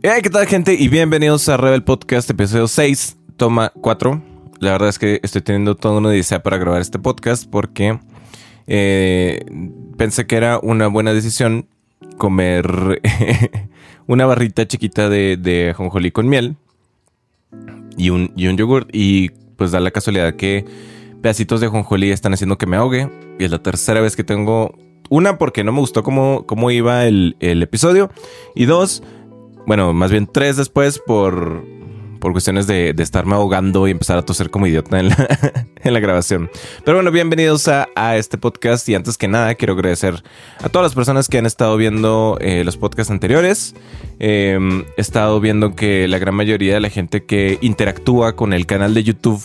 Hey, ¿qué tal, gente? Y bienvenidos a Rebel Podcast, episodio 6, toma 4. La verdad es que estoy teniendo toda una idea para grabar este podcast porque eh, pensé que era una buena decisión comer una barrita chiquita de, de ajonjolí con miel y un, y yogurt. Y pues da la casualidad que pedacitos de ajonjolí están haciendo que me ahogue. Y es la tercera vez que tengo una porque no me gustó cómo, cómo iba el episodio. Y dos, bueno, más bien tres después por, por cuestiones de, de, estarme ahogando y empezar a toser como idiota en la, en la grabación. Pero bueno, bienvenidos a, a, este podcast y antes que nada quiero agradecer a todas las personas que han estado viendo eh, los podcasts anteriores. Eh, he estado viendo que la gran mayoría de la gente que interactúa con el canal de YouTube,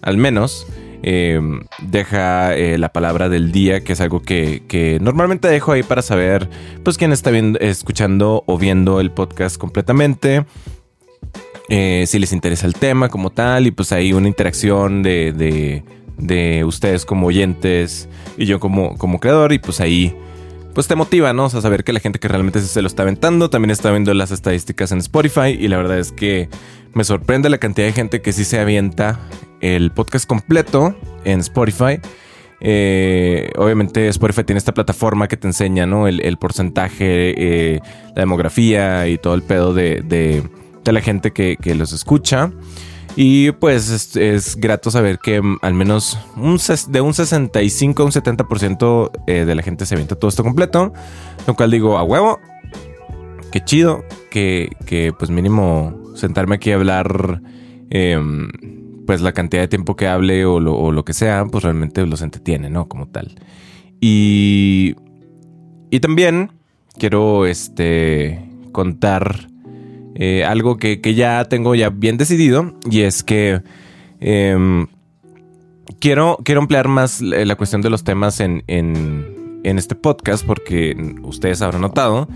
al menos, eh, deja eh, la palabra del día, que es algo que, que, normalmente dejo ahí para saber, pues, quién está viendo, escuchando o viendo el podcast completamente. Eh, si les interesa el tema como tal, y pues hay una interacción de, de, de, ustedes como oyentes y yo como, como creador, y pues ahí pues te motiva, ¿no? O sea, saber que la gente que realmente se lo está aventando también está viendo las estadísticas en Spotify y la verdad es que me sorprende la cantidad de gente que sí se avienta el podcast completo en Spotify. Eh, obviamente Spotify tiene esta plataforma que te enseña, ¿no? El, porcentaje, eh, la demografía y todo el pedo de, de, la gente que, los escucha. Y pues es, grato saber que al menos un, de un 65 a un 70% eh, de la gente se avienta todo esto completo. Lo cual digo, a huevo, qué chido, que, que pues mínimo sentarme aquí a hablar, eh, pues la cantidad de tiempo que hable o lo, lo, que sea, pues realmente los entretiene, ¿no? Como tal. Y, y también quiero este, contar eh, algo que, que, ya tengo ya bien decidido y es que eh, quiero, quiero emplear más la cuestión de los temas en, en, en este podcast porque ustedes habrán notado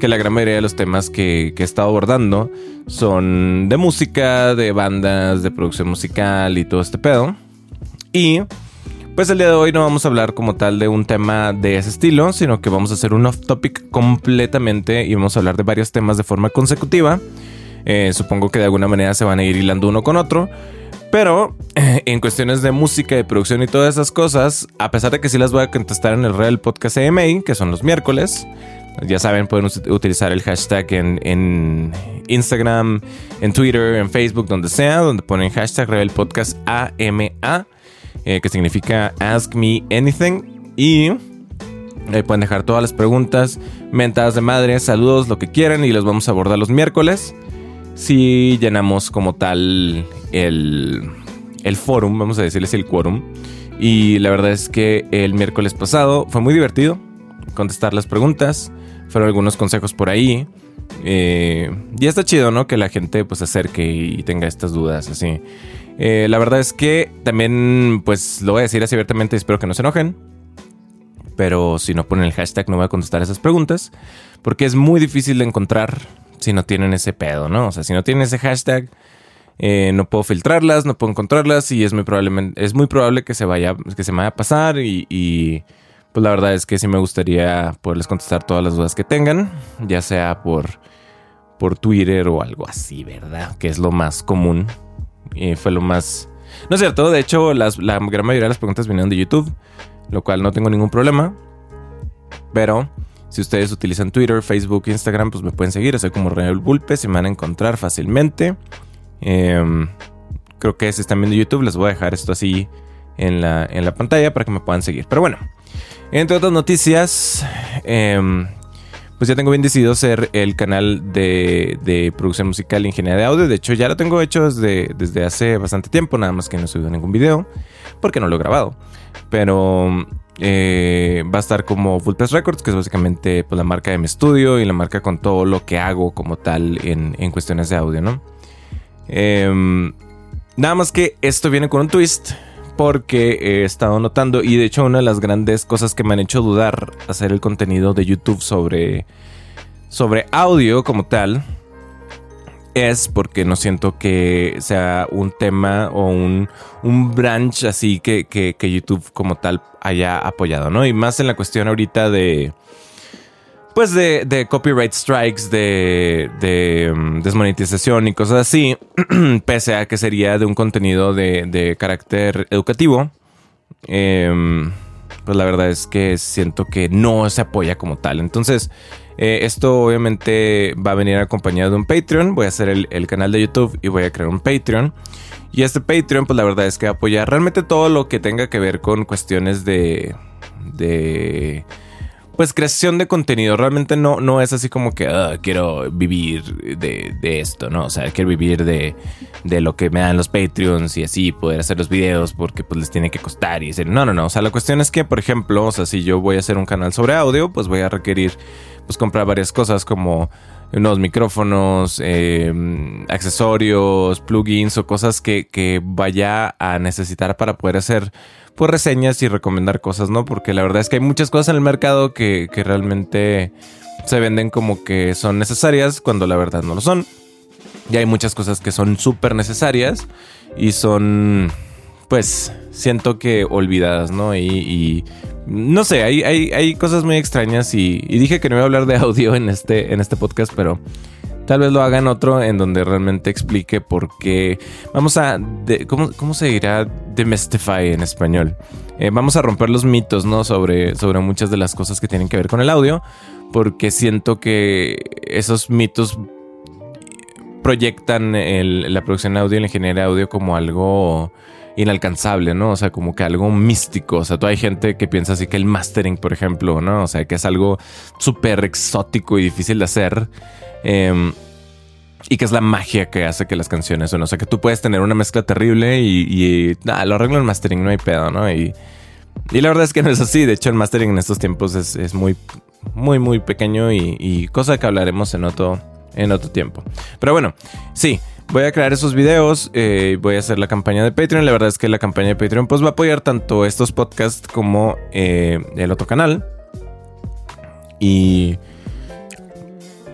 que la gran mayoría de los temas que, que, he estado abordando son de música, de bandas, de producción musical y todo este pedo. Y pues el día de hoy no vamos a hablar como tal de un tema de ese estilo, sino que vamos a hacer un off topic completamente y vamos a hablar de varios temas de forma consecutiva. Eh, supongo que de alguna manera se van a ir hilando uno con otro. Pero eh, en cuestiones de música, de producción y todas esas cosas, a pesar de que sí las voy a contestar en el Real Podcast EMA, que son los miércoles, ya saben, pueden utilizar el hashtag en, en, Instagram, en Twitter, en Facebook, donde sea, donde ponen hashtag Rebel Podcast AMA, eh, que significa Ask Me Anything. Y ahí pueden dejar todas las preguntas, mentadas de madre, saludos, lo que quieran, y los vamos a abordar los miércoles. Si llenamos como tal el, el forum, vamos a decirles el quórum. Y la verdad es que el miércoles pasado fue muy divertido contestar las preguntas fueron algunos consejos por ahí. Eh, y está chido, ¿no? Que la gente pues se acerque y tenga estas dudas así. Eh, la verdad es que también, pues lo voy a decir así abiertamente, espero que no se enojen. Pero si no ponen el hashtag no voy a contestar esas preguntas. Porque es muy difícil de encontrar si no tienen ese pedo, ¿no? O sea, si no tienen ese hashtag, eh, no puedo filtrarlas, no puedo encontrarlas y es muy, probablemente, es muy probable que se, vaya, que se me vaya a pasar y, y pues la verdad es que sí me gustaría poderles contestar todas las dudas que tengan, ya sea por, por Twitter o algo así, ¿verdad? Que es lo más común. Y fue lo más... No es cierto, de hecho la gran mayoría de las preguntas vinieron de YouTube, lo cual no tengo ningún problema. Pero si ustedes utilizan Twitter, Facebook, Instagram, pues me pueden seguir. Soy como Real Bulpes y me van a encontrar fácilmente. Eh, creo que si están viendo YouTube, les voy a dejar esto así en la, en la pantalla para que me puedan seguir. Pero bueno, entre otras noticias, eh, pues ya tengo bien decidido ser el canal de, de, producción musical e ingeniería de audio. De hecho, ya lo tengo hecho desde, desde hace bastante tiempo, nada más que no he subido ningún video, porque no lo he grabado. Pero eh, va a estar como Full Press Records, que es básicamente pues, la marca de mi estudio y la marca con todo lo que hago como tal en, en cuestiones de audio, ¿no? Eh, nada más que esto viene con un twist porque he estado notando y de hecho una de las grandes cosas que me han hecho dudar hacer el contenido de YouTube sobre sobre audio como tal es porque no siento que sea un tema o un, un branch así que, que, que, YouTube como tal haya apoyado, ¿no? Y más en la cuestión ahorita de, pues de, copyright strikes, de, mm, desmonetización y cosas así, pese a que sería de un contenido de, carácter educativo. Em, pues la verdad es que siento que no se apoya como tal. Entonces, eh, esto obviamente va a venir acompañado de un Patreon. Voy a hacer el, el, canal de YouTube y voy a crear un Patreon. Y este Patreon, pues la verdad es que apoya realmente todo lo que tenga que ver con cuestiones de... de pues creación de contenido. Realmente no, no es así como que ah, quiero vivir de, esto, ¿no? O sea, quiero vivir de, de, lo que me dan los Patreons y así poder hacer los videos porque pues les tiene que costar y decir, no, no, no. O sea, la cuestión es que, por ejemplo, o sea, si yo voy a hacer un canal sobre audio, pues voy a requerir pues comprar varias cosas como unos micrófonos, em, accesorios, plugins o cosas que, que, vaya a necesitar para poder hacer pues reseñas y recomendar cosas, ¿no? Porque la verdad es que hay muchas cosas en el mercado que, que realmente se venden como que son necesarias cuando la verdad no lo son. Y hay muchas cosas que son súper necesarias y son, pues, siento que olvidadas, ¿no? Y, no sé, hay, hay, hay, cosas muy extrañas y, y, dije que no iba a hablar de audio en este, en este podcast, pero Tal vez lo hagan otro en donde realmente explique por qué. Vamos a. ¿cómo, se dirá demystify en español? Eh, vamos a romper los mitos, ¿no? Sobre, sobre muchas de las cosas que tienen que ver con el audio. Porque siento que esos mitos proyectan la producción de audio y la ingeniería de audio como algo inalcanzable, ¿no? O sea, como que algo místico. O sea, tú hay gente que piensa así que el mastering, por ejemplo, ¿no? O sea, que es algo súper exótico y difícil de hacer. Em, y que es la magia que hace que las canciones suenen. O sea, que tú puedes tener una mezcla terrible y, y lo arreglo en mastering, no hay pedo, ¿no? Y, y, la verdad es que no es así. De hecho, el mastering en estos tiempos es, muy, muy, muy pequeño y, cosa que hablaremos en otro, en otro tiempo. Pero bueno, sí. Voy a crear esos videos, eh, voy a hacer la campaña de Patreon. La verdad es que la campaña de Patreon pues va a apoyar tanto estos podcasts como eh, el otro canal. Y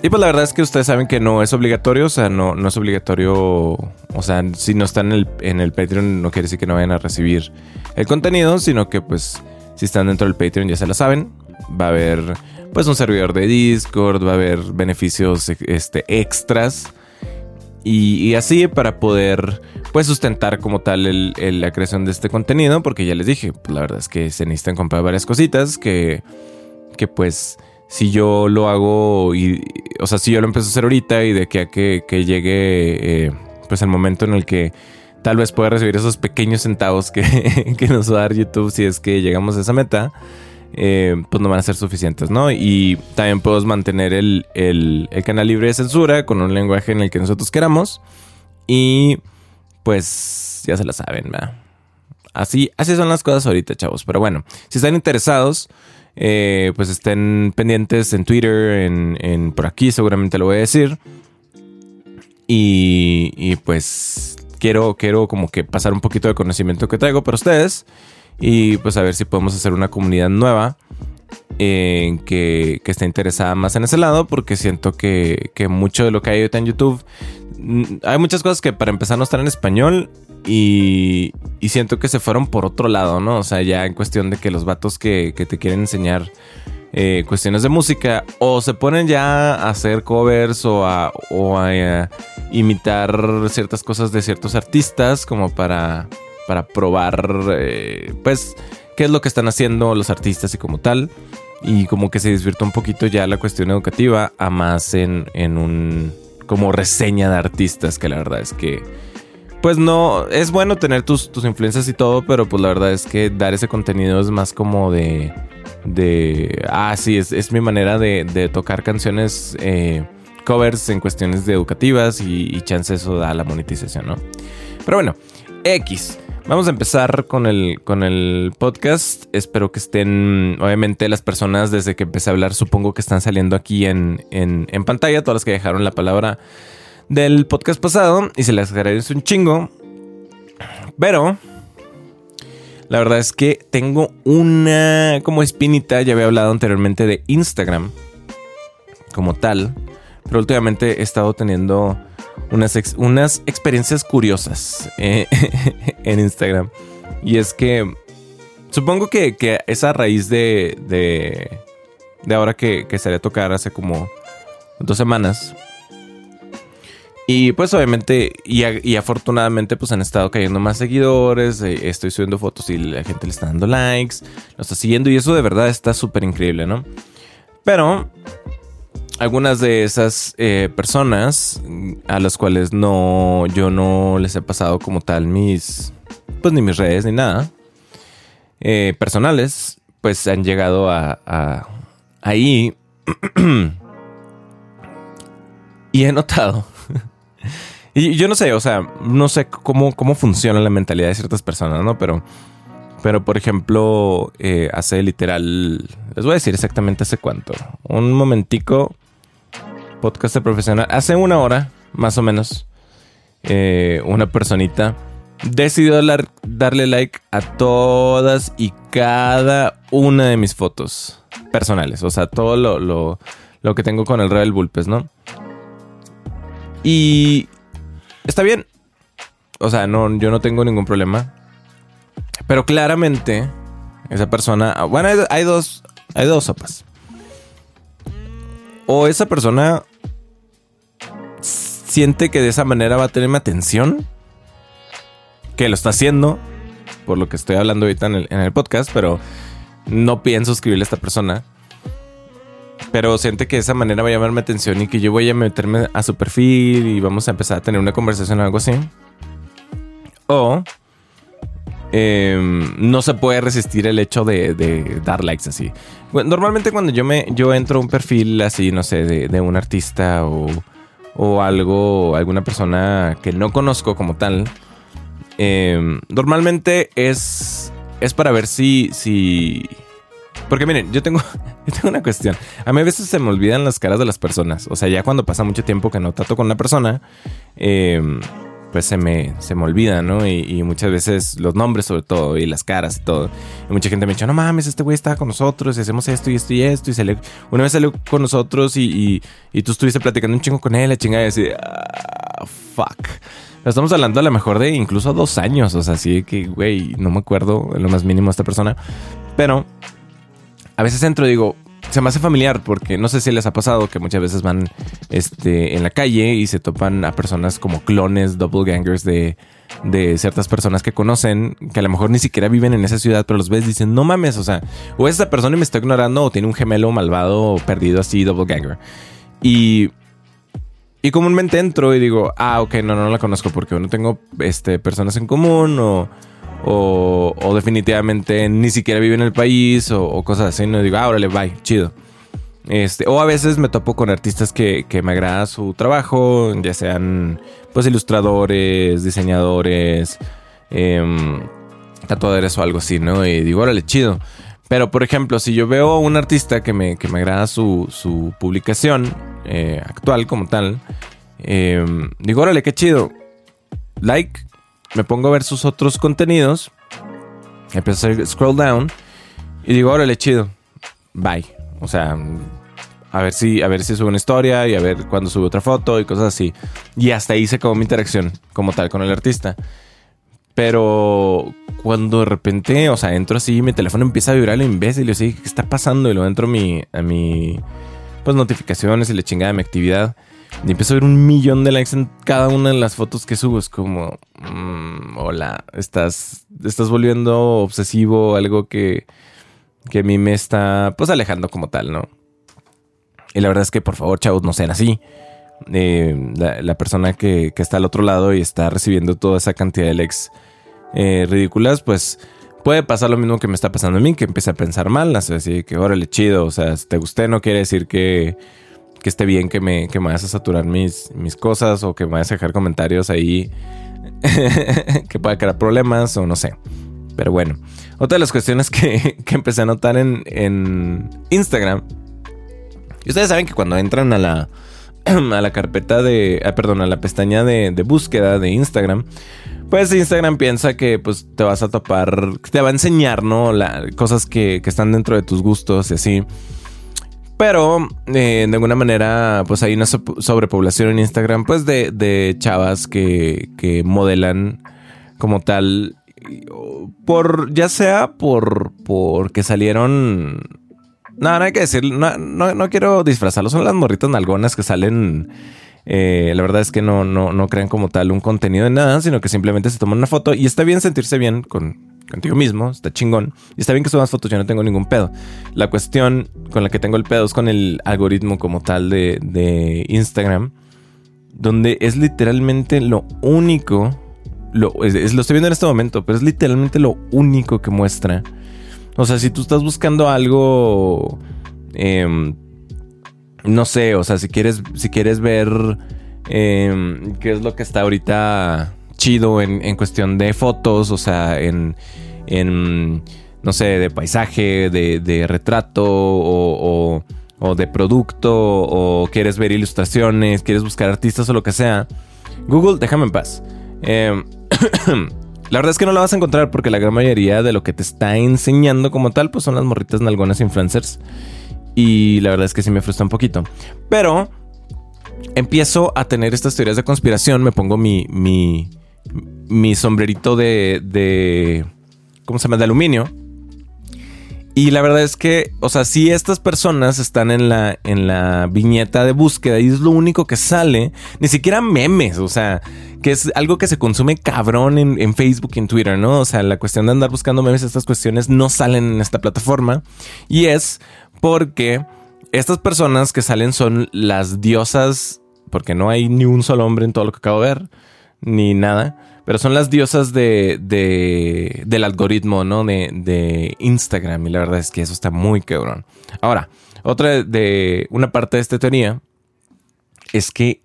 y pues la verdad es que ustedes saben que no es obligatorio, o sea, no, no es obligatorio, o sea, si no están en el, en el Patreon no quiere decir que no vayan a recibir el contenido, sino que pues si están dentro del Patreon ya se lo saben, va a haber pues un servidor de Discord, va a haber beneficios este, extras y, así para poder pues sustentar como tal la creación de este contenido, porque ya les dije, pues, la verdad es que se necesitan comprar varias cositas que, que pues si yo lo hago y, o sea, si yo lo empiezo a hacer ahorita y de que a que, llegue, eh, pues el momento en el que tal vez pueda recibir esos pequeños centavos que, que nos va a dar YouTube si es que llegamos a esa meta, eh, pues no van a ser suficientes, ¿no? Y también podemos mantener el, el, canal libre de censura con un lenguaje en el que nosotros queramos. Y pues ya se la saben, ¿verdad? Así, así son las cosas ahorita, chavos. Pero bueno, si están interesados, eh, pues estén pendientes en Twitter, en, por aquí seguramente lo voy a decir. Y, pues quiero, quiero como que pasar un poquito de conocimiento que traigo para ustedes y pues a ver si podemos hacer una comunidad nueva eh, que, que esté interesada más en ese lado porque siento que, que mucho de lo que hay ahorita en YouTube mm, hay muchas cosas que para empezar no están en español y, siento que se fueron por otro lado, ¿no? O sea, ya en cuestión de que los vatos que, te quieren enseñar eh, cuestiones de música o se ponen ya a hacer covers o a, eh, imitar ciertas cosas de ciertos artistas como para, para probar, eh, pues, qué es lo que están haciendo los artistas y como tal. Y como que se desvirtúa un poquito ya la cuestión educativa a más en, en un como reseña de artistas que la verdad es que pues no, es bueno tener tus, tus influencias y todo, pero pues la verdad es que dar ese contenido es más como de, de, ah, sí, es, es mi manera de, de tocar canciones, eh, covers en cuestiones de educativas y, y chance eso da la monetización, ¿no? Pero bueno, X. Vamos a empezar con el, con el podcast. Espero que estén, obviamente, las personas desde que empecé a hablar, supongo que están saliendo aquí en, en, pantalla, todas las que dejaron la palabra del podcast pasado y se les agradece un chingo. Pero la verdad es que tengo una como espinita, ya había hablado anteriormente de Instagram como tal, pero últimamente he estado teniendo unas, unas experiencias curiosas eh, en Instagram. Y es que supongo que, que es raíz de, de, de ahora que, que salí a tocar hace como dos semanas. Y pues obviamente y, afortunadamente pues han estado cayendo más seguidores, eh, estoy subiendo fotos y la gente le está dando likes, lo está siguiendo y eso de verdad está súper increíble, ¿no? Pero algunas de esas eh, personas a las cuales no, yo no les he pasado como tal mis, pues ni mis redes ni nada, eh, personales, pues han llegado a, a ahí y he notado y yo no sé, o sea, no sé cómo, cómo funciona la mentalidad de ciertas personas, ¿no? Pero, pero por ejemplo, eh, hace literal, les voy a decir exactamente hace cuánto. Un momentico, podcast profesional, hace una hora, más o menos, eh, una personita decidió darle like a todas y cada una de mis fotos personales. O sea, todo lo, lo, lo que tengo con el Rebel Bulpes, ¿no? Y está bien. O sea, no, yo no tengo ningún problema. Pero claramente, esa persona. Bueno, hay, dos. Hay dos sopas. O esa persona siente que de esa manera va a tenerme atención. Que lo está haciendo. Por lo que estoy hablando ahorita en el, en el podcast. Pero no pienso escribirle a esta persona pero siente que de esa manera va a llamarme atención y que yo voy a meterme a su perfil y vamos a empezar a tener una conversación o algo así. O em, no se puede resistir el hecho de, dar likes así. Normalmente cuando yo me yo entro a un perfil así, no sé, de, un artista o, o algo, alguna persona que no conozco como tal, em, normalmente es, es para ver si, si porque miren, yo tengo, tengo una cuestión. A mí a veces se me olvidan las caras de las personas. O sea, ya cuando pasa mucho tiempo que no trato con una persona, em, pues se me, se me olvida, ¿no? Y, muchas veces los nombres sobre todo y las caras y todo. Y mucha gente me dice, no mames, este güey estaba con nosotros y hacemos esto y esto y esto. Y salió, una vez salió con nosotros y, y, tú estuviste platicando un chingo con él, la chingada y así, ah, fuck. Estamos hablando a lo mejor de incluso dos años, o sea, así que, güey, no me acuerdo lo más mínimo de esta persona. Pero a veces entro y digo, se me hace familiar porque no sé si les ha pasado que muchas veces van este, en la calle y se topan a personas como clones, doppelgangers de, de ciertas personas que conocen, que a lo mejor ni siquiera viven en esa ciudad, pero los ves y dicen, no mames, o sea, o esa persona me está ignorando o tiene un gemelo malvado o perdido así, doppelganger. Y, y comúnmente entro y digo, ah, ok, no, no la conozco porque no tengo este, personas en común o o, definitivamente ni siquiera vive en el país o, cosas así. No digo, ah, órale, bye, chido. Este, o a veces me topo con artistas que, me agrada su trabajo, ya sean pues ilustradores, diseñadores, eh, tatuadores o algo así, ¿no? Y digo, órale, chido. Pero por ejemplo, si yo veo a un artista que me, que me agrada su, su publicación eh, actual como tal, em, digo, órale, qué chido. Like, me pongo a ver sus otros contenidos, empiezo a hacer scroll down y digo, órale, chido, bye. O sea, a ver si, a ver si sube una historia y a ver cuándo sube otra foto y cosas así. Y hasta ahí se acabó mi interacción como tal con el artista. Pero cuando de repente, o sea, entro así, mi teléfono empieza a vibrar lo imbécil y yo ¿qué está pasando? Y luego entro a mi, a mi, pues notificaciones y le chingada de mi actividad. Y empiezo a ver un millón de likes en cada una de las fotos que subo. Es como, mm, hola, estás, estás volviendo obsesivo, algo que, que a mí me está, pues, alejando como tal, ¿no? Y la verdad es que, por favor, chavos, no sean así. Eh, la, persona que, está al otro lado y está recibiendo toda esa cantidad de likes eh, ridículas, pues puede pasar lo mismo que me está pasando a mí, que empiece a pensar mal, así que órale, chido, o sea, si te gusté no quiere decir que que esté bien que me, que me vayas a saturar mis, mis cosas o que me vayas a dejar comentarios ahí que pueda crear problemas o no sé. Pero bueno, otra de las cuestiones que, que empecé a notar en, en Instagram. Y ustedes saben que cuando entran a la, a la carpeta de, ah, perdón, a la pestaña de, de, búsqueda de Instagram, pues Instagram piensa que pues te vas a topar, te va a enseñar, ¿no? Cosas que, que están dentro de tus gustos y así. Pero eh, de alguna manera, pues hay una sobrepoblación en Instagram, pues de, chavas que, que, modelan como tal, por ya sea por porque salieron No, no hay que decir, no, no, quiero disfrazarlo. Son las morritas nalgonas que salen. Eh, la verdad es que no, no, no crean como tal un contenido de nada, sino que simplemente se toman una foto y está bien sentirse bien con, contigo mismo, está chingón. Y está bien que subas fotos, yo no tengo ningún pedo. La cuestión con la que tengo el pedo es con el algoritmo como tal de, de Instagram, donde es literalmente lo único, lo, lo estoy viendo en este momento, pero es literalmente lo único que muestra. O sea, si tú estás buscando algo, em, no sé, o sea, si quieres, si quieres ver em, qué es lo que está ahorita chido en, cuestión de fotos, o sea, en, en no sé, de paisaje, de, retrato o, o, de producto, o quieres ver ilustraciones, quieres buscar artistas o lo que sea, Google, déjame en paz. Eh, la verdad es que no la vas a encontrar porque la gran mayoría de lo que te está enseñando como tal, pues son las morritas nalgonas influencers. Y la verdad es que sí me frustra un poquito. Pero empiezo a tener estas teorías de conspiración, me pongo mi, mi, mi sombrerito de, de, ¿cómo se llama? De aluminio. Y la verdad es que, o sea, si estas personas están en la, en la viñeta de búsqueda y es lo único que sale, ni siquiera memes, o sea, que es algo que se consume cabrón en, en Facebook y en Twitter, ¿no? O sea, la cuestión de andar buscando memes, estas cuestiones no salen en esta plataforma. Y es porque estas personas que salen son las diosas, porque no hay ni un solo hombre en todo lo que acabo de ver ni nada. Pero son las diosas de, del algoritmo, ¿no? De, de, Instagram. Y la verdad es que eso está muy quebrón. Ahora, otra de una parte de esta teoría es que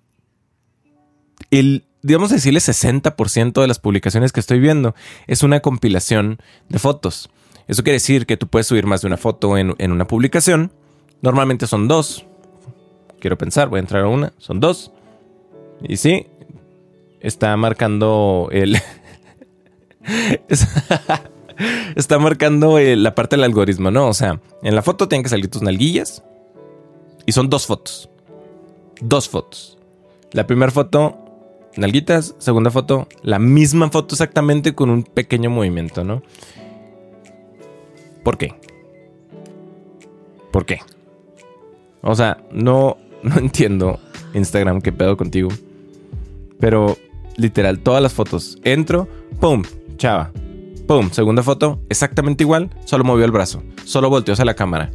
el, digamos decirle, 60% de las publicaciones que estoy viendo es una compilación de fotos. Eso quiere decir que tú puedes subir más de una foto en, en una publicación. Normalmente son dos. Quiero pensar, voy a entrar a una. Son dos. Y sí, está marcando el... está marcando eh, la parte del algoritmo, ¿no? O sea, en la foto tienen que salir tus nalguillas. Y son dos fotos. Dos fotos. La primera foto, nalguitas. Segunda foto, la misma foto exactamente con un pequeño movimiento, ¿no? ¿Por qué? ¿Por qué? O sea, no, no entiendo Instagram, qué pedo contigo. Pero literal, todas las fotos. Entro, ¡pum! Chava. ¡Pum! Segunda foto, exactamente igual, solo movió el brazo. Solo volteó hacia la cámara.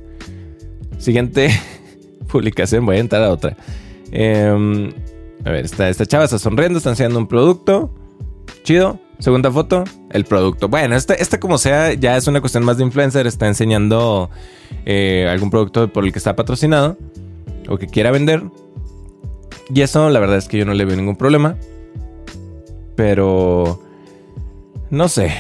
Siguiente publicación, voy a entrar a otra. Em, a ver, esta, esta chava está sonriendo, está enseñando un producto. Chido. Segunda foto, el producto. Bueno, esta, esta como sea, ya es una cuestión más de influencer. Está enseñando eh, algún producto por el que está patrocinado o que quiera vender. Y eso, la verdad es que yo no le veo ningún problema. Pero... No sé.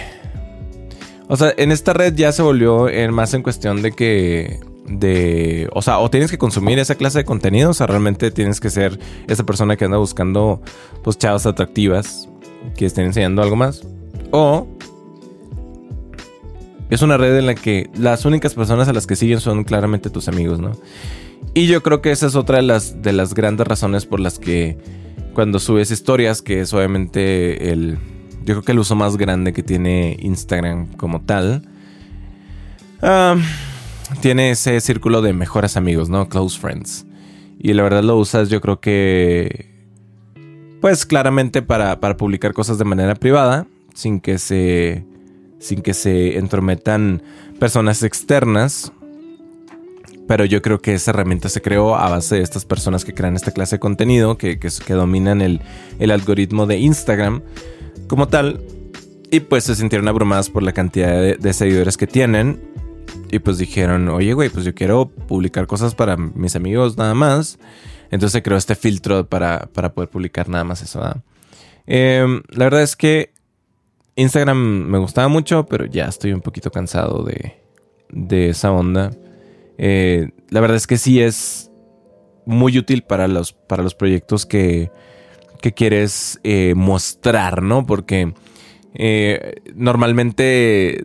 O sea, en esta red ya se volvió más en cuestión de que... De, o sea, o tienes que consumir esa clase de contenido, o sea, realmente tienes que ser esa persona que anda buscando, pues, chavas atractivas que estén enseñando algo más. O es una red en la que las únicas personas a las que siguen son claramente tus amigos, ¿no? Y yo creo que esa es otra de las, de las grandes razones por las que cuando subes historias, que es obviamente el, yo creo que el uso más grande que tiene Instagram como tal, tiene ese círculo de mejores amigos, ¿no? Close friends. Y la verdad lo usas yo creo que, pues claramente para, para publicar cosas de manera privada, sin que se, sin que se entrometan personas externas pero yo creo que esa herramienta se creó a base de estas personas que crean esta clase de contenido, que, que, dominan el, algoritmo de Instagram como tal. Y pues se sintieron abrumadas por la cantidad de, seguidores que tienen. Y pues dijeron, oye, güey, pues yo quiero publicar cosas para mis amigos nada más. Entonces se creó este filtro para, poder publicar nada más eso. Em, la verdad es que Instagram me gustaba mucho, pero ya estoy un poquito cansado de, de esa onda. Eh, la verdad es que sí es muy útil para los, para los proyectos que, que quieres eh, mostrar, ¿no? Porque eh, normalmente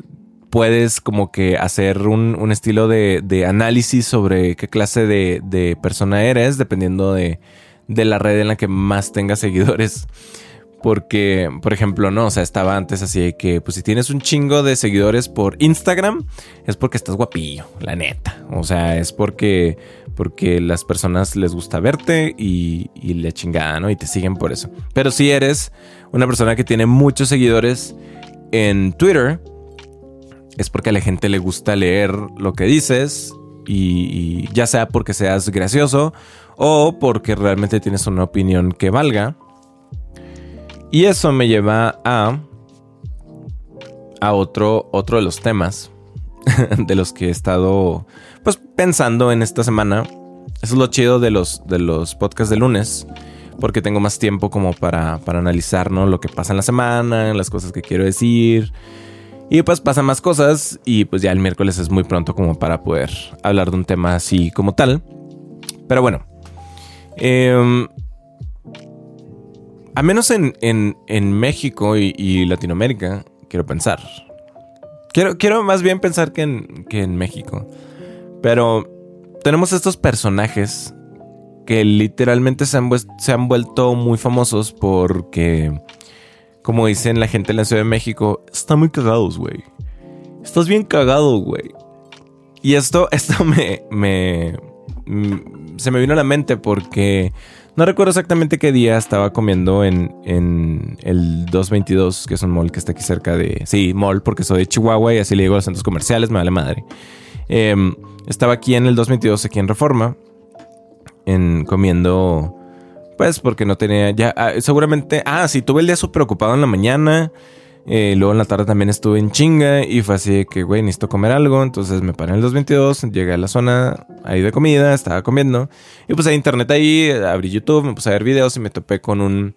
puedes como que hacer un, estilo de, análisis sobre qué clase de, persona eres, dependiendo de, de, la red en la que más tengas seguidores. Porque, por ejemplo, no, o sea, estaba antes así de que, pues si tienes un chingo de seguidores por Instagram, es porque estás guapillo, la neta. O sea, es porque, porque las personas les gusta verte y, y le chingada, ¿no? Y te siguen por eso. Pero si eres una persona que tiene muchos seguidores en Twitter, es porque a la gente le gusta leer lo que dices y, ya sea porque seas gracioso o porque realmente tienes una opinión que valga. Y eso me lleva a a otro otro de los temas de los que he estado pues pensando en esta semana. Eso es lo chido de los de los podcasts de lunes porque tengo más tiempo como para, para analizar ¿no? lo que pasa en la semana, las cosas que quiero decir. Y pues pasan más cosas y pues ya el miércoles es muy pronto como para poder hablar de un tema así como tal. Pero bueno. Eh, a menos en, en, México y, Latinoamérica, quiero pensar. Quiero, quiero más bien pensar que en, que en México. Pero tenemos estos personajes que literalmente se han, se han vuelto muy famosos porque como dicen la gente en la Ciudad de México, están muy cagados, güey. Estás bien cagado, güey. Y esto, esto me, me, mm, se me vino a la mente porque no recuerdo exactamente qué día estaba comiendo en, en el 222, que es un mall que está aquí cerca de... Sí, mall, porque soy de Chihuahua y así le digo a los centros comerciales, me vale madre. Em, estaba aquí en el 222, aquí en Reforma, en comiendo pues porque no tenía ya, ah, seguramente, ah, sí, tuve el día súper ocupado en la mañana. Eh, luego en la tarde también estuve en chinga y fue así que, güey, necesito comer algo. Entonces me paré en el 222, llegué a la zona ahí de comida, estaba comiendo. Y pues hay internet ahí, abrí YouTube, me puse a ver videos y me topé con un,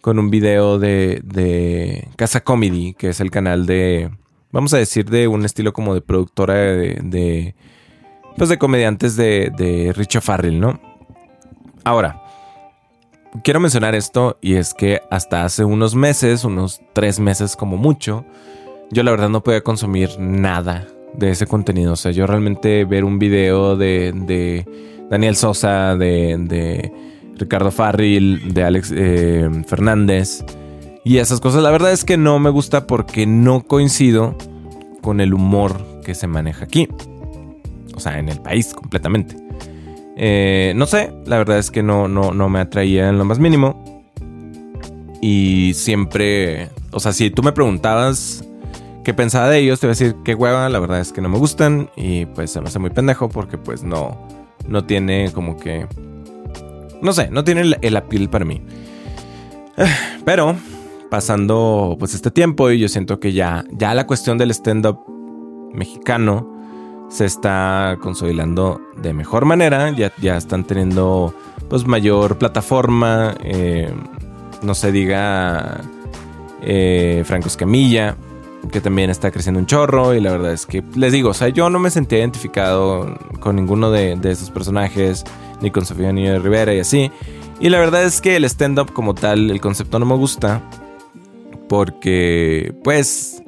con un video de, de Casa Comedy, que es el canal de, vamos a decir, de un estilo como de productora de, de pues de comediantes de, de Richo Farrell, ¿no? Ahora, quiero mencionar esto y es que hasta hace unos meses, unos tres meses como mucho, yo la verdad no podía consumir nada de ese contenido. O sea, yo realmente ver un video de, Daniel Sosa, de, Ricardo Farril, de Alex eh, Fernández y esas cosas, la verdad es que no me gusta porque no coincido con el humor que se maneja aquí. O sea, en el país completamente. Eh, no sé, la verdad es que no, no, no me atraía en lo más mínimo. Y siempre, o sea, si tú me preguntabas qué pensaba de ellos, te voy a decir qué hueva, la verdad es que no me gustan. Y pues se me hace muy pendejo porque pues no, no tiene como que... No sé, no tiene el, el appeal para mí. Pero pasando pues este tiempo y yo siento que ya, ya la cuestión del stand-up mexicano se está consolidando de mejor manera, ya, ya están teniendo pues mayor plataforma, eh, no se diga eh, Franco Escamilla, que también está creciendo un chorro y la verdad es que les digo, o sea, yo no me sentía identificado con ninguno de, de esos personajes, ni con Sofía Niño de Rivera y así. Y la verdad es que el stand-up como tal, el concepto no me gusta, porque pues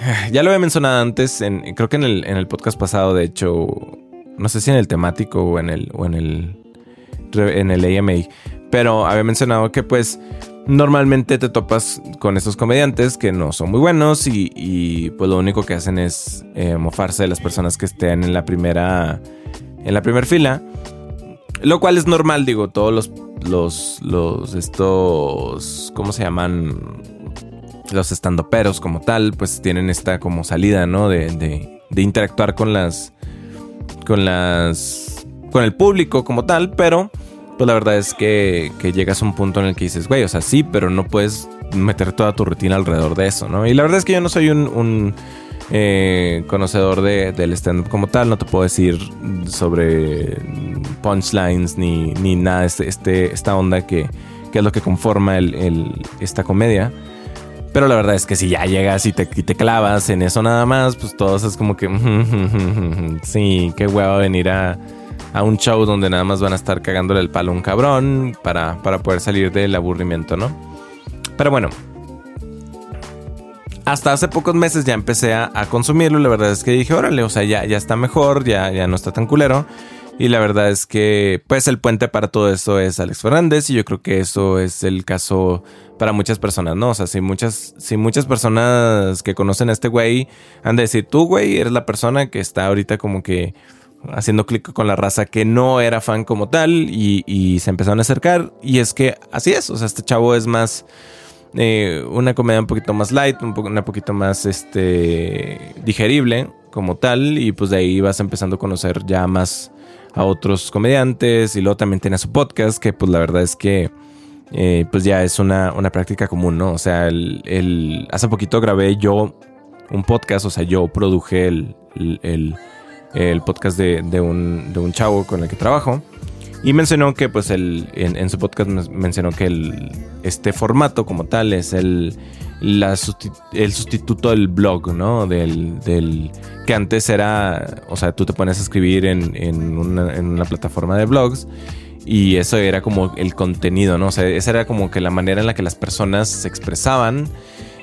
Ya lo había mencionado antes, en, creo que en el, en el, podcast pasado, de hecho, no sé si en el temático o en el, o en el, en el AMA, pero había mencionado que pues normalmente te topas con estos comediantes que no son muy buenos y, pues lo único que hacen es eh, mofarse de las personas que estén en la primera, en la primera fila. Lo cual es normal, digo, todos los, los, los, estos, ¿cómo se llaman? Los estandoperos como tal, pues tienen esta como salida, ¿no? De, de, interactuar con las. con las. con el público como tal, pero. Pues la verdad es que, que llegas a un punto en el que dices, güey, o sea, sí, pero no puedes meter toda tu rutina alrededor de eso, ¿no? Y la verdad es que yo no soy un, eh, conocedor de, del stand-up como tal, no te puedo decir sobre punchlines ni, ni nada de este, este, esta onda que, que, es lo que conforma el, esta comedia. Pero la verdad es que si ya llegas y te, te clavas en eso nada más, pues todo es como que... sí, qué hueva venir a, a, un show donde nada más van a estar cagándole el palo a un cabrón para, para poder salir del aburrimiento, ¿no? Pero bueno. Hasta hace pocos meses ya empecé a, consumirlo. La verdad es que dije, órale, o sea, ya, ya está mejor, ya, ya no está tan culero. Y la verdad es que, pues, el puente para todo eso es Alex Fernández. Y yo creo que eso es el caso para muchas personas, ¿no? O sea, si muchas, si muchas personas que conocen a este güey han de decir, tú, güey, eres la persona que está ahorita como que haciendo clic con la raza que no era fan como tal y, se empezaron a acercar. Y es que así es, o sea, este chavo es más eh, una comedia un poquito más light, un una poquito más este, digerible como tal. Y pues de ahí vas empezando a conocer ya más a otros comediantes. Y luego también tiene su podcast, que pues la verdad es que... Eh, pues ya es una, práctica común, ¿no? O sea, el, hace poquito grabé yo un podcast, o sea, yo produje el, el podcast de, de, un, de, un, chavo con el que trabajo. Y mencionó que, pues, el, en, su podcast mencionó que el, este formato como tal es el, el sustituto del blog, ¿no? Del, que antes era, o sea, tú te pones a escribir en, en, una, plataforma de blogs y eso era como el contenido, ¿no? O sea, esa era como que la manera en la que las personas se expresaban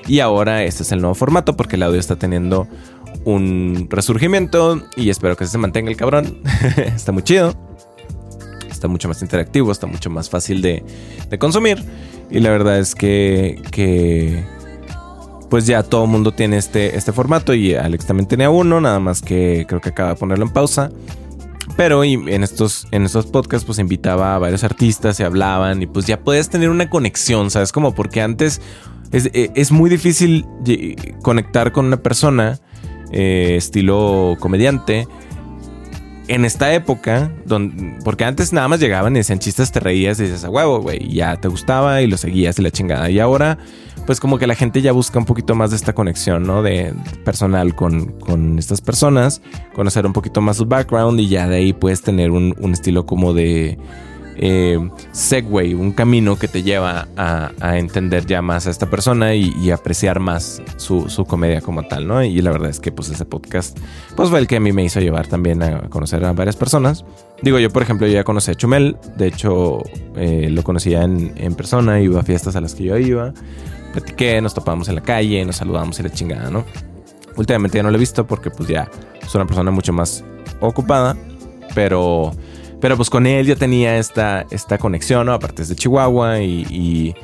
y ahora este es el nuevo formato porque el audio está teniendo un resurgimiento y espero que se mantenga el cabrón. está muy chido. Está mucho más interactivo, está mucho más fácil de, consumir. Y la verdad es que pues ya todo el mundo tiene este, este formato y Alex también tenía uno, nada más que creo que acaba de ponerlo en pausa. Pero en estos, en estos podcasts pues invitaba a varios artistas, se hablaban y pues ya puedes tener una conexión, ¿sabes? Como porque antes es, es muy difícil conectar con una persona eh, estilo comediante. En esta época, donde, porque antes nada más llegaban y decían chistes, te reías y dices a huevo, güey, ya te gustaba y lo seguías y la chingada. Y ahora, pues como que la gente ya busca un poquito más de esta conexión, ¿no? De personal con, con estas personas, conocer un poquito más su background y ya de ahí puedes tener un, un estilo como de eh, segway, un camino que te lleva a, entender ya más a esta persona y, apreciar más su, comedia como tal, ¿no? Y la verdad es que pues ese podcast pues fue el que a mí me hizo llevar también a conocer a varias personas. Digo, yo por ejemplo ya conocí a Chumel, de hecho eh, lo conocía en, persona, iba a fiestas a las que yo iba, platiqué, nos topamos en la calle, nos saludamos y la chingada, ¿no? Últimamente ya no lo he visto porque pues ya es una persona mucho más ocupada, pero pero pues con él yo tenía esta, esta conexión, ¿no? Aparte es de Chihuahua y,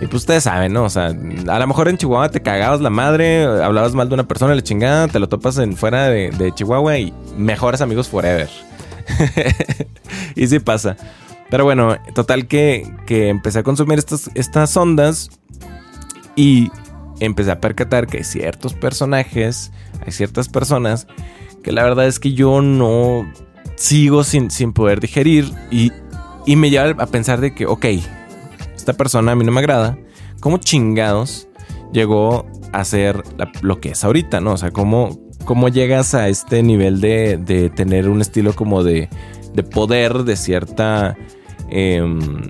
pues ustedes saben, ¿no? O sea, a lo mejor en Chihuahua te cagabas la madre, hablabas mal de una persona, la chingada, te lo topas en fuera de, Chihuahua y mejores amigos forever. y sí pasa. Pero bueno, total que, que empecé a consumir estas, estas ondas y empecé a percatar que hay ciertos personajes, hay ciertas personas que la verdad es que yo no sigo sin, sin poder digerir y, me lleva a pensar de que, ok, esta persona a mí no me agrada, ¿cómo chingados llegó a ser lo que es ahorita, no? O sea, ¿cómo, cómo llegas a este nivel de, tener un estilo como de, poder, de cierta em,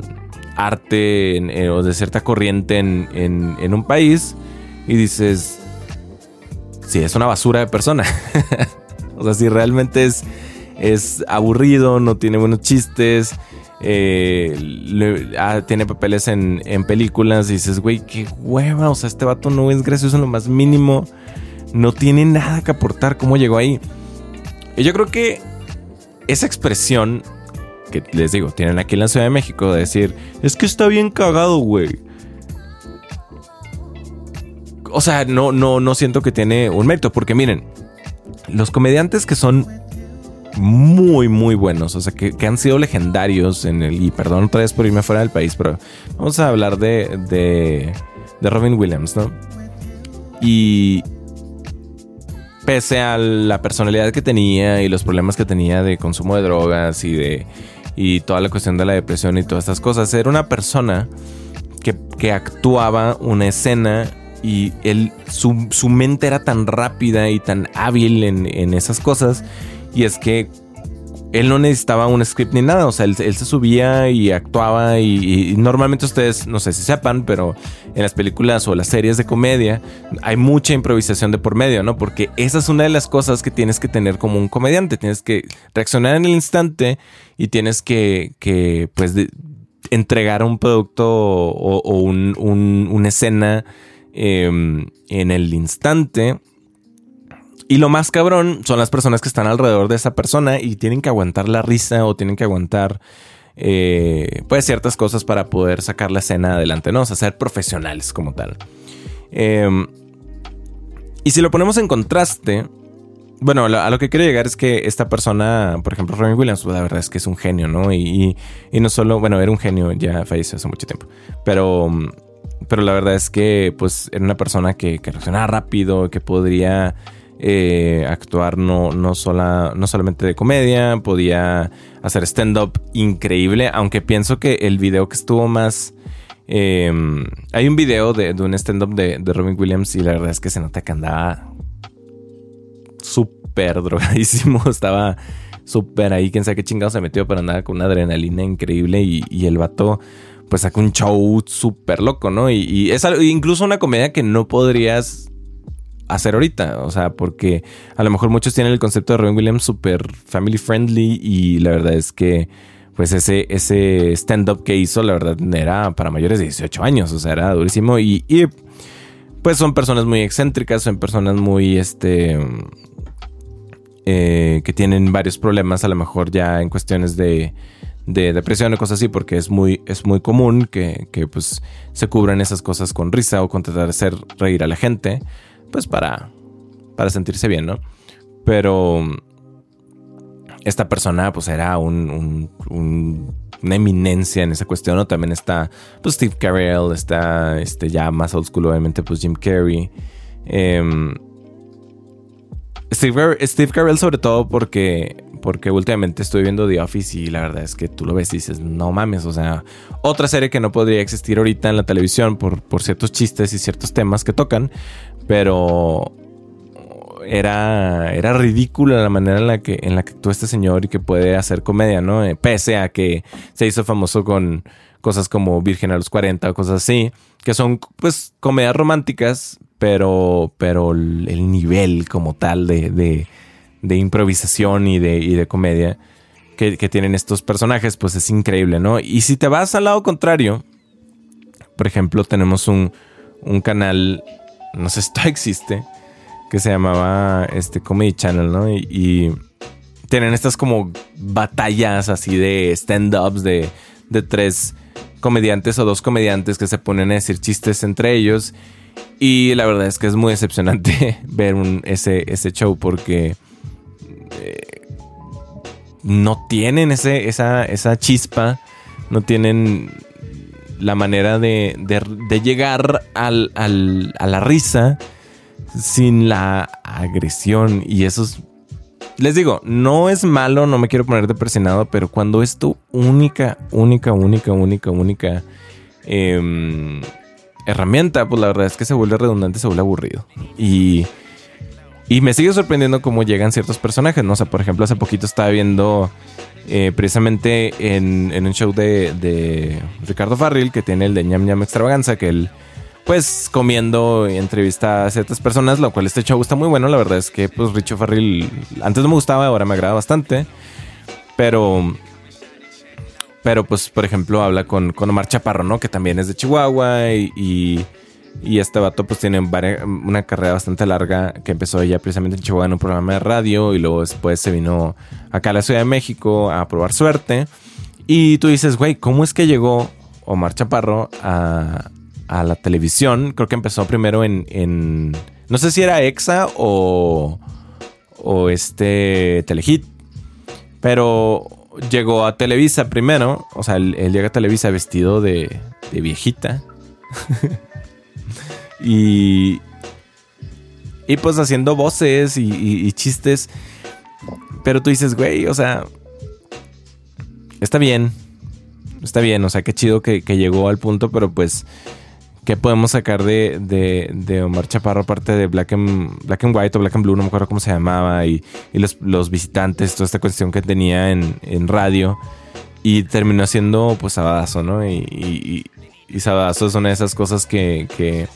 arte eh, o de cierta corriente en, en un país y dices, sí, es una basura de persona. o sea, si realmente es es aburrido, no tiene buenos chistes. Eh, ah, tiene papeles en, películas y dices, güey, qué hueva, o sea, este vato no es gracioso en lo más mínimo, no tiene nada que aportar, ¿cómo llegó ahí? Y yo creo que esa expresión que les digo, tienen aquí en la Ciudad de México de decir, es que está bien cagado, güey. O sea, no, no, no siento que tiene un mérito, porque miren, los comediantes que son muy, muy buenos. O sea, que, han sido legendarios en el. Y perdón otra vez por irme fuera del país, pero vamos a hablar de, de, de Robin Williams, ¿no? Y. Pese a la personalidad que tenía y los problemas que tenía de consumo de drogas y de. Y toda la cuestión de la depresión y todas estas cosas, era una persona que, que actuaba una escena y él, su, su, mente era tan rápida y tan hábil en, en esas cosas y es que él no necesitaba un script ni nada, o sea, él, se subía y actuaba y, normalmente ustedes, no sé si sepan, pero en las películas o las series de comedia hay mucha improvisación de por medio, ¿no? Porque esa es una de las cosas que tienes que tener como un comediante, tienes que reaccionar en el instante y tienes que, que pues, entregar un producto o, una escena em, en el instante Y lo más cabrón son las personas que están alrededor de esa persona y tienen que aguantar la risa o tienen que aguantar eh, pues ciertas cosas para poder sacar la escena adelante, ¿no? O sea, ser profesionales como tal. Em, y si lo ponemos en contraste, bueno, a lo que quiero llegar es que esta persona, por ejemplo, Robin Williams, la verdad es que es un genio, ¿no? Y, y, no solo, bueno, era un genio, ya falleció hace mucho tiempo, pero, pero la verdad es que pues era una persona que, que reaccionaba rápido, que podría eh, actuar no, no, sola, no solamente de comedia, podía hacer stand-up increíble, aunque pienso que el video que estuvo más... Em, hay un video de, un stand-up de, Robin Williams y la verdad es que se nota que andaba súper drogadísimo, estaba súper ahí, quién sabe qué chingado se metió, pero andaba con una adrenalina increíble y, el vato pues sacó un show súper loco, ¿no? Y es incluso una comedia que no podrías hacer ahorita. O sea, porque a lo mejor muchos tienen el concepto de Robin Williams súper family friendly y la verdad es que pues ese, ese stand-up que hizo, la verdad, era para mayores de 18 años. O sea, era durísimo y, pues son personas muy excéntricas, son personas muy, este... Eh, que tienen varios problemas a lo mejor ya en cuestiones de, de depresión o cosas así, porque es muy, es muy común que, que pues se cubran esas cosas con risa o con tratar de hacer reír a la gente pues para, para sentirse bien, ¿no? Pero esta persona pues era un, una eminencia en esa cuestión, ¿no? También está pues Steve Carell, está este, ya más old school obviamente pues Jim Carrey. Em, Steve, Steve, Carell sobre todo porque, porque últimamente estoy viendo The Office y la verdad es que tú lo ves y dices, no mames, o sea, otra serie que no podría existir ahorita en la televisión por, por ciertos chistes y ciertos temas que tocan, pero era, era ridícula la manera en la que en la que este señor y que puede hacer comedia, ¿no? Eh, pese a que se hizo famoso con cosas como Virgen a los 40 o cosas así, que son pues comedias románticas, pero, pero el nivel como tal de, de, improvisación y de, y de comedia que, que, tienen estos personajes, pues es increíble, ¿no? Y si te vas al lado contrario, por ejemplo, tenemos un, un canal no sé si todavía existe, que se llamaba este Comedy Channel, ¿no? Y, tienen estas como batallas así de stand-ups de, de tres comediantes o dos comediantes que se ponen a decir chistes entre ellos. Y la verdad es que es muy decepcionante ver un, ese, ese show porque eh, no tienen ese, esa, esa chispa, no tienen la manera de, llegar al, a la risa sin la agresión. Y eso es. Les digo, no es malo, no me quiero poner depresionado, pero cuando es tu única, única, única, única, única em, herramienta, pues la verdad es que se vuelve redundante, se vuelve aburrido. Y. Y me sigue sorprendiendo cómo llegan ciertos personajes, ¿no? O sea, por ejemplo, hace poquito estaba viendo eh, precisamente en, un show de, Ricardo Farril, que tiene el de ñam ñam extravaganza, que él, pues, comiendo y entrevista a ciertas personas, lo cual este show está muy bueno. La verdad es que, pues, Richo Farril antes no me gustaba, ahora me agrada bastante. Pero, pero, pues, por ejemplo, habla con, con Omar Chaparro, ¿no? Que también es de Chihuahua y este vato pues tiene una carrera bastante larga que empezó ella precisamente en Chihuahua en un programa de radio y luego después se vino acá a la Ciudad de México a probar suerte. Y tú dices, güey, ¿cómo es que llegó Omar Chaparro a, a la televisión? Creo que empezó primero en, en no sé si era EXA o, o este Telehit, pero llegó a Televisa primero, o sea, él, llega a Televisa vestido de, de viejita. Y, y pues haciendo voces y, chistes. Pero tú dices, güey, o sea, está bien. Está bien, o sea, qué chido que, llegó al punto, pero pues, ¿qué podemos sacar de, de, Omar Chaparro aparte de Black and, White o Black and Blue? No me acuerdo cómo se llamaba. Y, los, visitantes, toda esta cuestión que tenía en, radio. Y terminó siendo, pues, Sabadazo, ¿no? Y, y, y Sabadazo es una de esas cosas que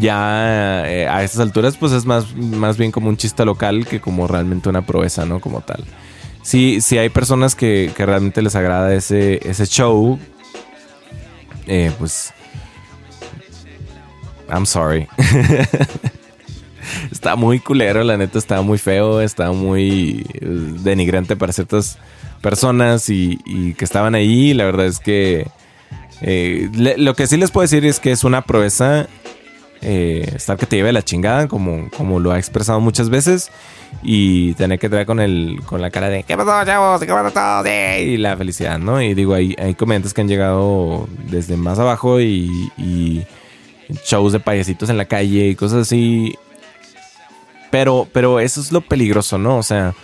ya eh, a estas alturas pues es más, más bien como un chiste local que como realmente una proeza, ¿no? Como tal. Sí, sí hay personas que, realmente les agrada ese, ese show. Eh, pues... I'm sorry. está muy culero, la neta, está muy feo, está muy eh, denigrante para ciertas personas y, que estaban ahí. La verdad es que lo que sí les puedo decir es que es una proeza eh, estar que te lleve la chingada, como, como lo ha expresado muchas veces. Y tener que traer con el con la cara de ¿Qué pasó, chavos? ¿Qué pasó todo? Y la felicidad, ¿no? Y digo, hay, hay que han llegado desde más abajo y, shows de payasitos en la calle y cosas así. Pero, pero eso es lo peligroso, ¿no? O sea,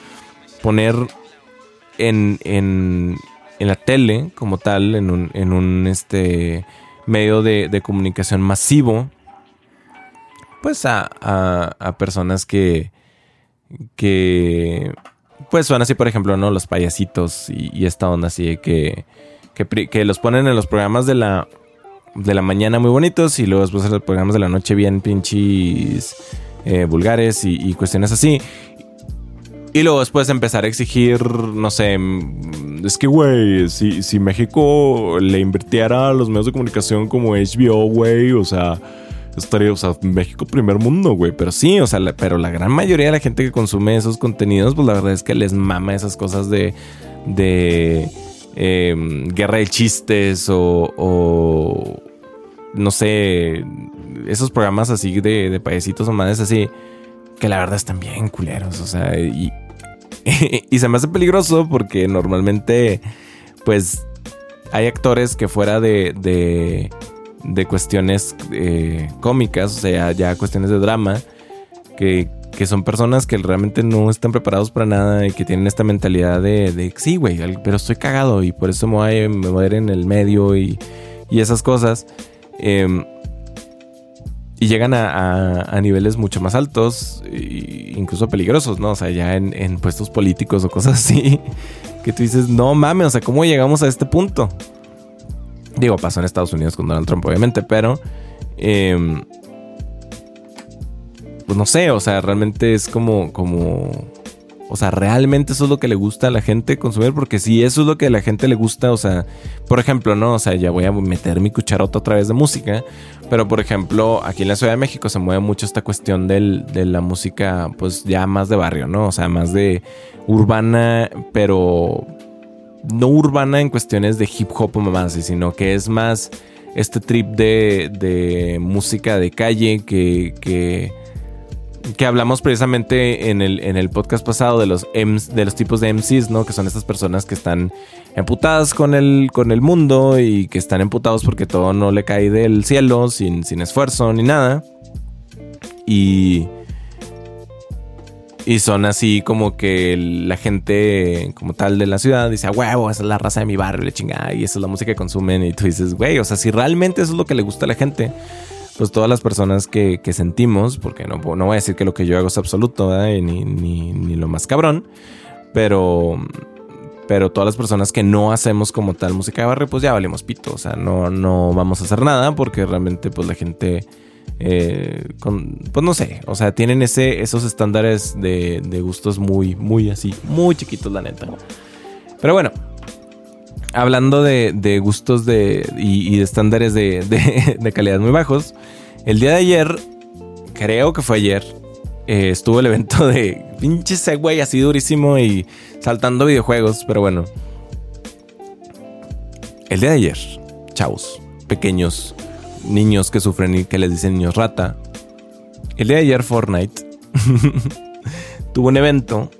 poner en, en, en la tele como tal, en un, en un este, medio de comunicación masivo, pues a, a, personas que, que, pues son así, por ejemplo, ¿no? Los payasitos y, esta onda así que, que, que, los ponen en los programas de la, de la mañana muy bonitos y luego después en los programas de la noche bien pinches eh, vulgares y, cuestiones así. Y luego después empezar a exigir, no sé, mm, es que, güey, si, si México le invirtiera a los medios de comunicación como HBO, güey, o sea, estaría, o sea, México primer mundo, güey. Pero sí, o sea, pero la gran mayoría de la gente que consume esos contenidos, pues la verdad es que les mama esas cosas de, de em, guerra de chistes o, o, no sé, esos programas así de, de payasitos o madres así, que la verdad están bien culeros, o sea, y, se me hace peligroso porque normalmente, pues, hay actores que fuera de de cuestiones eh, cómicas, o sea, ya cuestiones de drama, que, que, son personas que realmente no están preparados para nada y que tienen esta mentalidad de, de sí, güey, pero estoy cagado y por eso me voy, me voy a ir en el medio y, y esas cosas. Em, y llegan a, a, niveles mucho más altos, e incluso peligrosos, ¿no? O sea, ya en, en puestos políticos o cosas así, que tú dices, no mames, o sea, ¿cómo llegamos a este punto? Digo, pasó en Estados Unidos con Donald Trump, obviamente, pero. Em, pues no sé, o sea, realmente es como. como o sea, realmente eso es lo que le gusta a la gente consumir, porque si eso es lo que a la gente le gusta, o sea, por ejemplo, ¿no? O sea, ya voy a meter mi cucharota otra vez de música, pero por ejemplo, aquí en la Ciudad de México se mueve mucho esta cuestión del, de la música, pues ya más de barrio, ¿no? O sea, más de urbana, pero no urbana en cuestiones de hip hop o más, sino que es más este trip de, de música de calle que, que, que, hablamos precisamente en el, en el podcast pasado de los, de los tipos de MCs, ¿no? Que son estas personas que están emputadas con el, con el mundo y que están emputados porque todo no le cae del cielo sin, sin esfuerzo ni nada. Y y son así como que la gente como tal de la ciudad dice, a huevo, esa es la raza de mi barrio, le chingada, y esa es la música que consumen. Y tú dices, güey, o sea, si realmente eso es lo que le gusta a la gente, pues todas las personas que, sentimos, porque no, no voy a decir que lo que yo hago es absoluto, ni, ni, ni, lo más cabrón, pero, pero todas las personas que no hacemos como tal música de barrio, pues ya valemos pito, o sea, no, no vamos a hacer nada porque realmente pues la gente eh, pues no sé, o sea, tienen ese, esos estándares de, gustos muy, muy así, muy chiquitos, la neta. Pero bueno, hablando de, gustos de, y, de estándares de, calidad muy bajos, el día de ayer, creo que fue ayer, eh, estuvo el evento de pinche Segway así durísimo y saltando videojuegos, pero bueno. El día de ayer, chavos, pequeños, niños que sufren y que les dicen niños rata. El día de ayer Fortnite tuvo un evento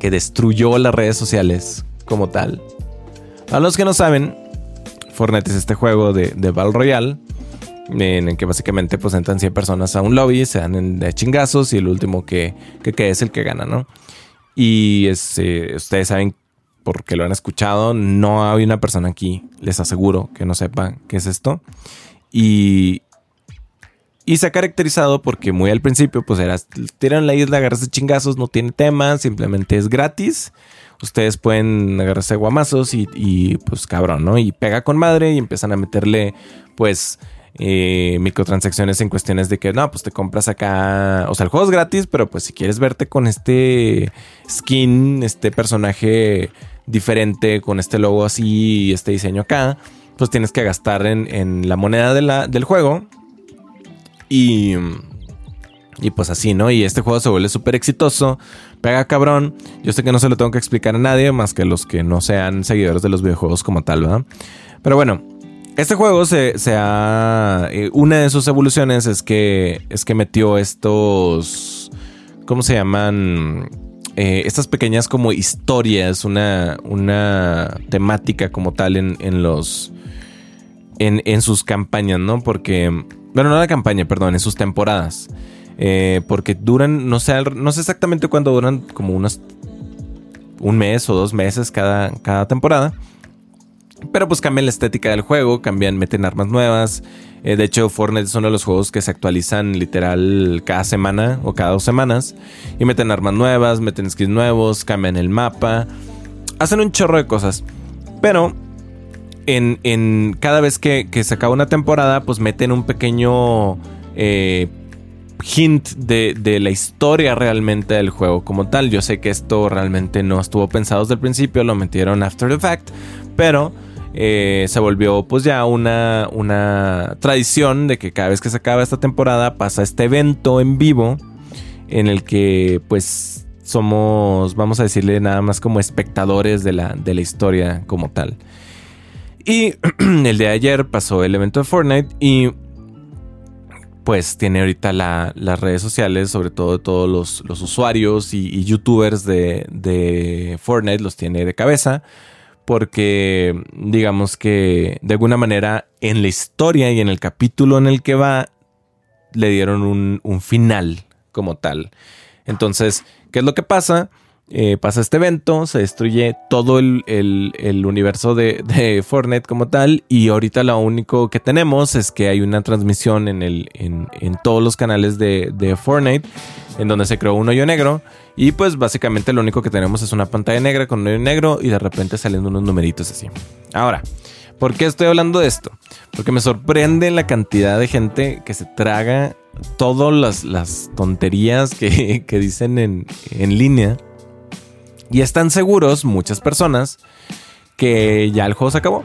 que destruyó las redes sociales como tal. A los que no saben, Fortnite es este juego de, de Battle Royale en el que básicamente pues entran 100 personas a un lobby, se dan de chingazos y el último que, que es el que gana, ¿no? Y este, ustedes saben porque lo han escuchado. No hay una persona aquí, les aseguro, que no sepa qué es esto. Y, y se ha caracterizado porque muy al principio, pues era, tiran la isla, agarrarse chingazos, no tiene tema, simplemente es gratis. Ustedes pueden agarrarse guamazos y, y pues cabrón, ¿no? Y pega con madre y empiezan a meterle, pues, eh, microtransacciones en cuestiones de que no, pues te compras acá, o sea, el juego es gratis, pero pues si quieres verte con este skin, este personaje diferente con este logo así y este diseño acá, pues tienes que gastar en, la moneda del juego. Y, Y pues así, ¿no? Y este juego se vuelve súper exitoso, pega cabrón. Yo sé que no se lo tengo que explicar a nadie más que los que no sean seguidores de los videojuegos como tal, ¿verdad? Pero bueno, este juego se, ha... Eh, una de sus evoluciones es que, es que metió estos... ¿Cómo se llaman? Eh, estas pequeñas como historias, una, una temática como tal en, en los... En, en sus campañas, ¿no? Porque... Bueno, no la campaña, perdón, en sus temporadas. Eh, porque duran, no sé, no sé exactamente cuánto duran, como unos un mes o dos meses cada, cada temporada. Pero pues cambian la estética del juego, cambian, meten armas nuevas. Eh, de hecho, Fortnite es uno de los juegos que se actualizan literal cada semana o cada dos semanas. Y meten armas nuevas, meten skins nuevos, cambian el mapa. Hacen un chorro de cosas. Pero en, cada vez que, se acaba una temporada, pues meten un pequeño eh, hint de, la historia realmente del juego como tal. Yo sé que esto realmente no estuvo pensado desde el principio, lo metieron after the fact, pero eh, se volvió pues ya una, una tradición de que cada vez que se acaba esta temporada pasa este evento en vivo en el que pues somos, vamos a decirle nada más como espectadores de la, de la historia como tal. Y el de ayer pasó el evento de Fortnite y pues tiene ahorita las redes sociales, sobre todo todos los, usuarios y, youtubers de, Fortnite los tiene de cabeza. Porque digamos que de alguna manera en la historia y en el capítulo en el que va, le dieron un, final como tal. Entonces, ¿qué es lo que pasa? Eh, pasa este evento, se destruye todo el, universo de, Fortnite como tal y ahorita lo único que tenemos es que hay una transmisión en, todos los canales de, de, Fortnite en donde se creó un hoyo negro y pues básicamente lo único que tenemos es una pantalla negra con un negro y de repente salen unos numeritos así. Ahora, ¿por qué estoy hablando de esto? Porque me sorprende la cantidad de gente que se traga todas las, tonterías que, dicen en, en línea y están seguros muchas personas que ya el juego se acabó.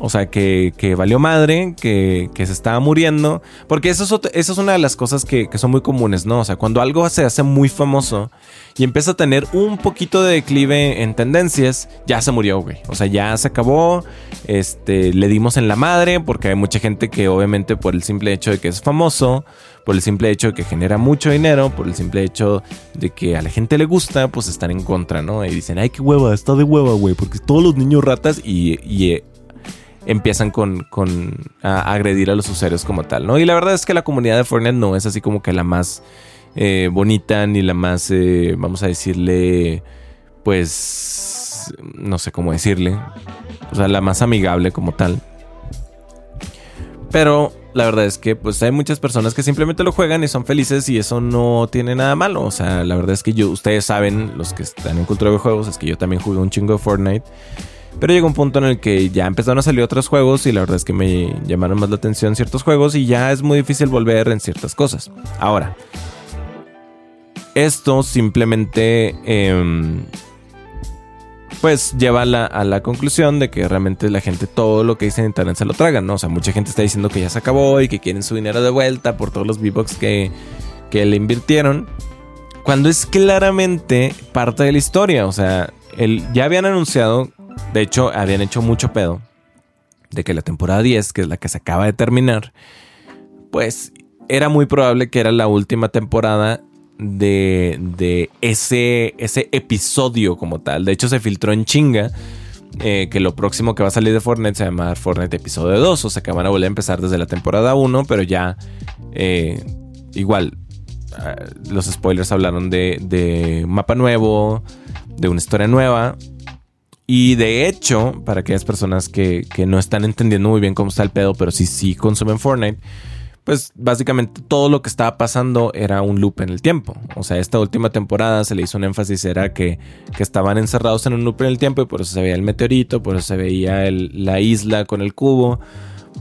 O sea, que, valió madre, que, se estaba muriendo. Porque eso es, eso es una de las cosas que, son muy comunes, ¿no? O sea, cuando algo se hace muy famoso y empieza a tener un poquito de declive en tendencias, ya se murió, güey. O sea, ya se acabó. Este, le dimos en la madre porque hay mucha gente que obviamente por el simple hecho de que es famoso, por el simple hecho de que genera mucho dinero, por el simple hecho de que a la gente le gusta, pues están en contra, ¿no? Y dicen, ay, qué hueva, está de hueva, güey, porque todos los niños ratas y, y empiezan con, con a agredir a los usuarios como tal, ¿no? Y la verdad es que la comunidad de Fortnite no es así como que la más eh, bonita ni la más, eh, vamos a decirle, pues, no sé cómo decirle, o sea, la más amigable como tal. Pero la verdad es que pues hay muchas personas que simplemente lo juegan y son felices y eso no tiene nada malo. O sea, la verdad es que yo, ustedes saben, los que están en cultura de juegos, es que yo también jugué un chingo de Fortnite. Pero llegó un punto en el que ya empezaron a salir otros juegos y la verdad es que me llamaron más la atención ciertos juegos y ya es muy difícil volver en ciertas cosas. Ahora, esto simplemente em, pues lleva a la, conclusión de que realmente la gente todo lo que dice en internet se lo traga, ¿no? O sea, mucha gente está diciendo que ya se acabó y que quieren su dinero de vuelta por todos los V-Bucks que, que le invirtieron. Cuando es claramente parte de la historia. O sea, el, ya habían anunciado de hecho, habían hecho mucho pedo de que la temporada 10, que es la que se acaba de terminar, pues era muy probable que era la última temporada de, ese, ese episodio como tal. De hecho, se filtró en chinga. Eh, que lo próximo que va a salir de Fortnite se llama Fortnite Episodio 2. O sea que van a volver a empezar desde la temporada 1, pero ya eh, igual ah, los spoilers hablaron de, de mapa nuevo, de una historia nueva. Y de hecho, para aquellas personas que, no están entendiendo muy bien cómo está el pedo, pero sí, sí consumen Fortnite, pues básicamente todo lo que estaba pasando era un loop en el tiempo. O sea, esta última temporada se le hizo un énfasis, era que, estaban encerrados en un loop en el tiempo y por eso se veía el meteorito, por eso se veía la isla con el cubo.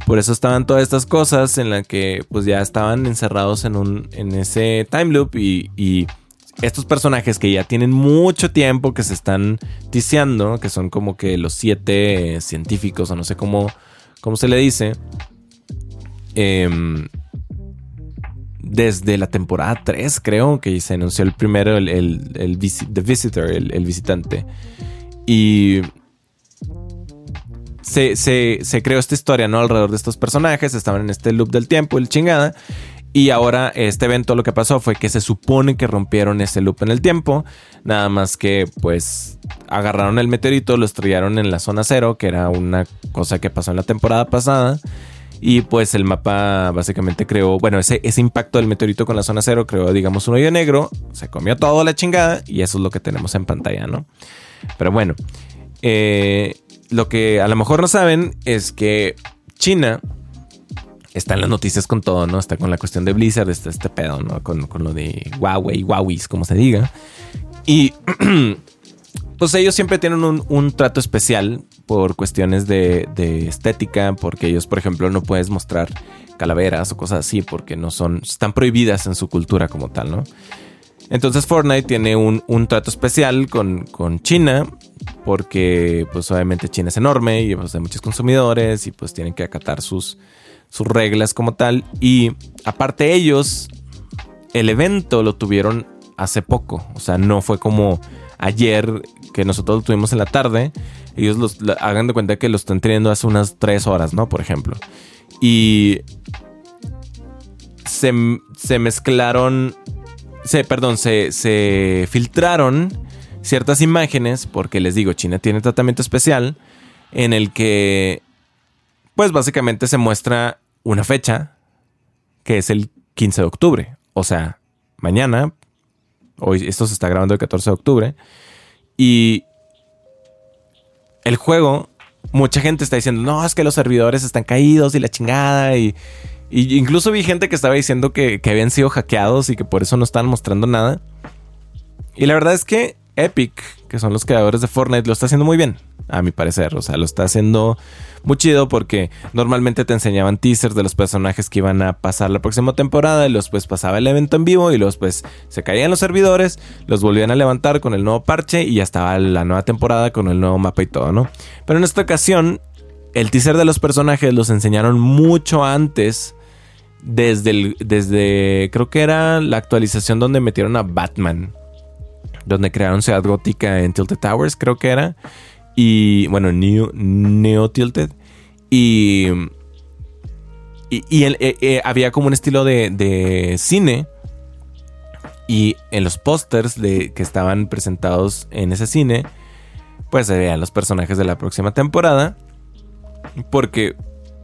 Por eso estaban todas estas cosas en las que pues ya estaban encerrados en, un, en ese time loop y estos personajes que ya tienen mucho tiempo que se están tiseando, que son como que los siete científicos, o no sé cómo, cómo se le dice, em, desde la temporada 3, creo, que se anunció el primero, el, el, The Visitor, el, visitante. Y se, se, creó esta historia, ¿no? Alrededor de estos personajes, estaban en este loop del tiempo, el chingada. Y ahora este evento lo que pasó fue que se supone que rompieron ese loop en el tiempo. Nada más que pues agarraron el meteorito, lo estrellaron en la zona cero, que era una cosa que pasó en la temporada pasada. Y pues el mapa básicamente creó, bueno, ese, ese impacto del meteorito con la zona cero creó, digamos, un hoyo negro, se comió todo la chingada y eso es lo que tenemos en pantalla, ¿no? Pero bueno, eh, lo que a lo mejor no saben es que China está en las noticias con todo, ¿no? Está con la cuestión de Blizzard, está este pedo, ¿no? Con, lo de Huawei, Huawei, como se diga. Y pues ellos siempre tienen un trato especial por cuestiones de, estética, porque ellos, por ejemplo, no puedes mostrar calaveras o cosas así, porque no son, están prohibidas en su cultura como tal, ¿no? Entonces Fortnite tiene un, trato especial con, China, porque pues obviamente China es enorme y pues, hay muchos consumidores y pues tienen que acatar sus, sus reglas como tal. Y aparte ellos, el evento lo tuvieron hace poco, o sea, no fue como ayer que nosotros lo tuvimos en la tarde, ellos los hagan de cuenta que lo están teniendo hace unas tres horas, ¿no? Por ejemplo. Y se, mezclaron, se, perdón, se, se filtraron ciertas imágenes, porque les digo, China tiene tratamiento especial, en el que, pues básicamente se muestra una fecha, que es el 15 de octubre. O sea, mañana, hoy esto se está grabando el 14 de octubre, y el juego, mucha gente está diciendo, no, es que los servidores están caídos y la chingada. Y, incluso vi gente que estaba diciendo que, que, habían sido hackeados y que por eso no estaban mostrando nada. Y la verdad es que Epic, que son los creadores de Fortnite, lo está haciendo muy bien a mi parecer. O sea, lo está haciendo muy chido porque normalmente te enseñaban teasers de los personajes que iban a pasar la próxima temporada y los pues pasaba el evento en vivo y los pues se caían los servidores, los volvían a levantar con el nuevo parche y ya estaba la nueva temporada con el nuevo mapa y todo, ¿no? Pero en esta ocasión, el teaser de los personajes los enseñaron mucho antes. Desde, el, desde creo que era la actualización donde metieron a Batman donde crearon Ciudad Gótica en Tilted Towers, creo que era. Y bueno, Neo, Neo Tilted. Y, y, eh, eh, había como un estilo de, cine. Y en los pósters que estaban presentados en ese cine, pues se veían los personajes de la próxima temporada. Porque,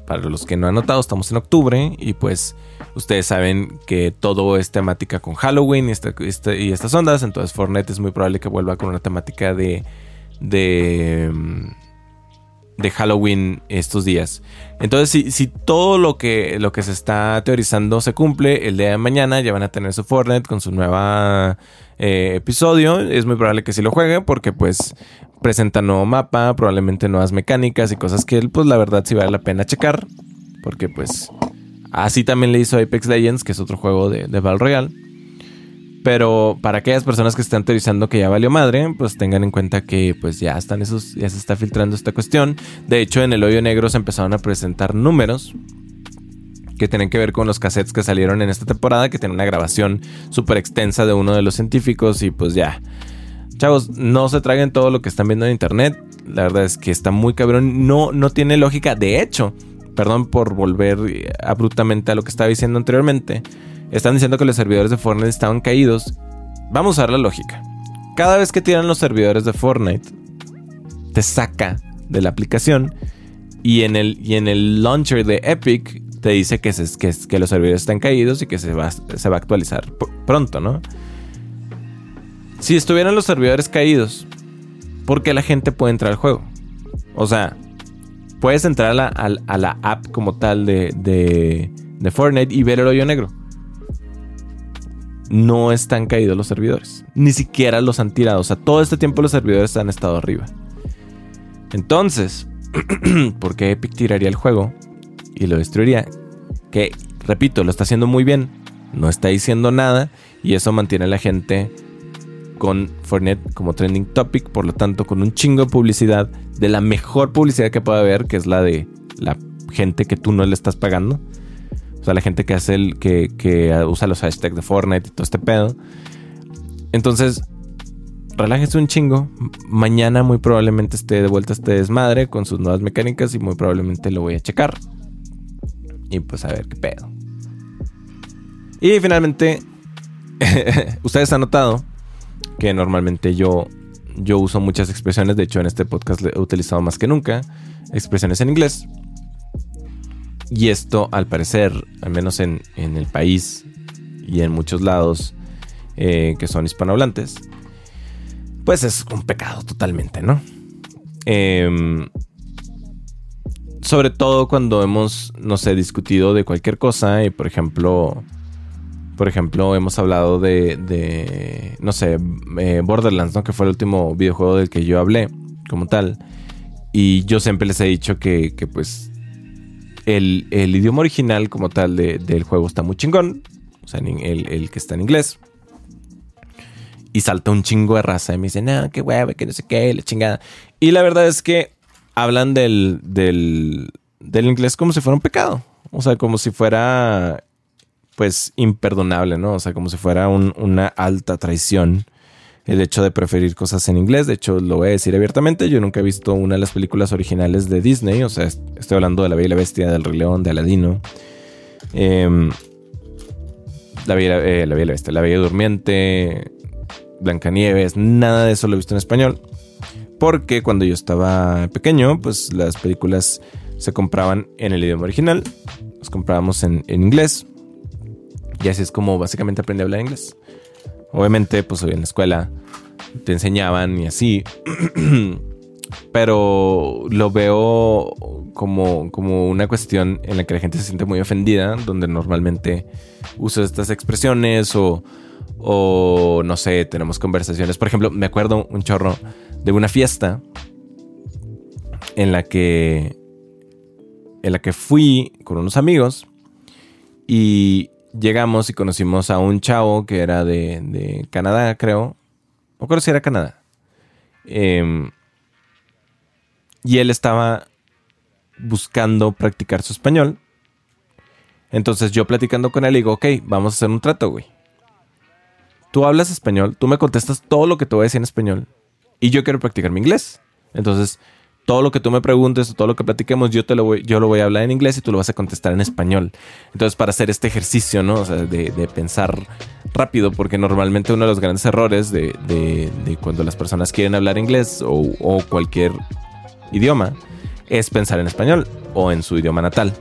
para los que no han notado, estamos en octubre y pues ustedes saben que todo es temática con Halloween y, estas ondas. Entonces Fortnite es muy probable que vuelva con una temática de de, de Halloween estos días. Entonces, si, todo lo que, lo que se está teorizando se cumple, el día de mañana ya van a tener su Fortnite con su nueva eh, episodio. Es muy probable que sí lo juegue porque pues presenta nuevo mapa, probablemente nuevas mecánicas y cosas que pues la verdad sí vale la pena checar. Porque pues así también le hizo Apex Legends, que es otro juego de, de Battle Royale. Pero para aquellas personas que están teorizando que ya valió madre, pues tengan en cuenta que pues ya están esos, ya se está filtrando esta cuestión. De hecho, en el hoyo negro se empezaron a presentar números que tienen que ver con los cassettes que salieron en esta temporada, que tienen una grabación súper extensa de uno de los científicos y pues ya. Chavos, no se traguen todo lo que están viendo en internet. La verdad es que está muy cabrón. No, no tiene lógica. De hecho, perdón por volver abruptamente a lo que estaba diciendo anteriormente están diciendo que los servidores de Fortnite estaban caídos. Vamos a ver la lógica. Cada vez que tiran los servidores de Fortnite, te saca de la aplicación y en el, y en el launcher de Epic te dice que, que, los servidores están caídos y que se va, se va a actualizar pronto, ¿no? Si estuvieran los servidores caídos, ¿por qué la gente puede entrar al juego? O sea, puedes entrar a la, app como tal de, de, Fortnite y ver el hoyo negro no están caídos los servidores. Ni siquiera los han tirado. O sea, todo este tiempo los servidores han estado arriba. Entonces, ¿por qué Epic tiraría el juego y lo destruiría? Que, repito, lo está haciendo muy bien. No está diciendo nada. Y eso mantiene a la gente con Fortnite como trending topic. Por lo tanto, con un chingo de publicidad. De la mejor publicidad que pueda haber, que es la de la gente que tú no le estás pagando. O sea, la gente que hace el, que, usa los hashtags de Fortnite y todo este pedo. Entonces, relájese un chingo. Mañana muy probablemente esté de vuelta este desmadre con sus nuevas mecánicas y muy probablemente lo voy a checar. Y pues a ver qué pedo. Y finalmente, ustedes han notado que normalmente yo, yo uso muchas expresiones. De hecho, en este podcast he utilizado más que nunca expresiones en inglés. Y esto, al parecer, al menos en, el país y en muchos lados eh, que son hispanohablantes, pues es un pecado totalmente, ¿no? Em, sobre todo cuando hemos, no sé, discutido de cualquier cosa y, por ejemplo, por ejemplo, hemos hablado de, no sé, eh, Borderlands, ¿no? Que fue el último videojuego del que yo hablé como tal. Y yo siempre les he dicho que, pues, el, idioma original como tal del juego está muy chingón. O sea, el, que está en inglés. Y salta un chingo de raza y me dice, no, qué hueva, que no sé qué, la chingada. Y la verdad es que hablan del, del, del inglés como si fuera un pecado. O sea, como si fuera, pues, imperdonable, ¿no? O sea, como si fuera una alta traición el hecho de preferir cosas en inglés. De hecho, lo voy a decir abiertamente, yo nunca he visto una de las películas originales de Disney, o sea, estoy hablando de La Bella y la Bestia, del Rey León, de Aladino. Em, la, Bella, eh, la Bella y la Bestia, La Bella Durmiente, Blancanieves, nada de eso lo he visto en español. Porque cuando yo estaba pequeño, pues las películas se compraban en el idioma original, las comprábamos en, en inglés. Y así es como básicamente aprendí a hablar inglés. Obviamente, pues hoy en la escuela te enseñaban y así. Pero lo veo como, como una cuestión en la que la gente se siente muy ofendida, donde normalmente uso estas expresiones o, o no sé, tenemos conversaciones. Por ejemplo, me acuerdo un chorro de una fiesta en la que en la que fui con unos amigos y llegamos y conocimos a un chavo que era de, Canadá, creo. No creo si era Canadá. Em, y él estaba buscando practicar su español. Entonces yo platicando con él digo, ok, vamos a hacer un trato, güey. Tú hablas español, tú me contestas todo lo que te voy a decir en español. Y yo quiero practicar mi inglés. Entonces todo lo que tú me preguntes o todo lo que platiquemos, yo te lo voy, yo lo voy a hablar en inglés y tú lo vas a contestar en español. Entonces, para hacer este ejercicio, ¿no? O sea, de, pensar rápido, porque normalmente uno de los grandes errores de, cuando las personas quieren hablar inglés o, cualquier idioma es pensar en español o en su idioma natal.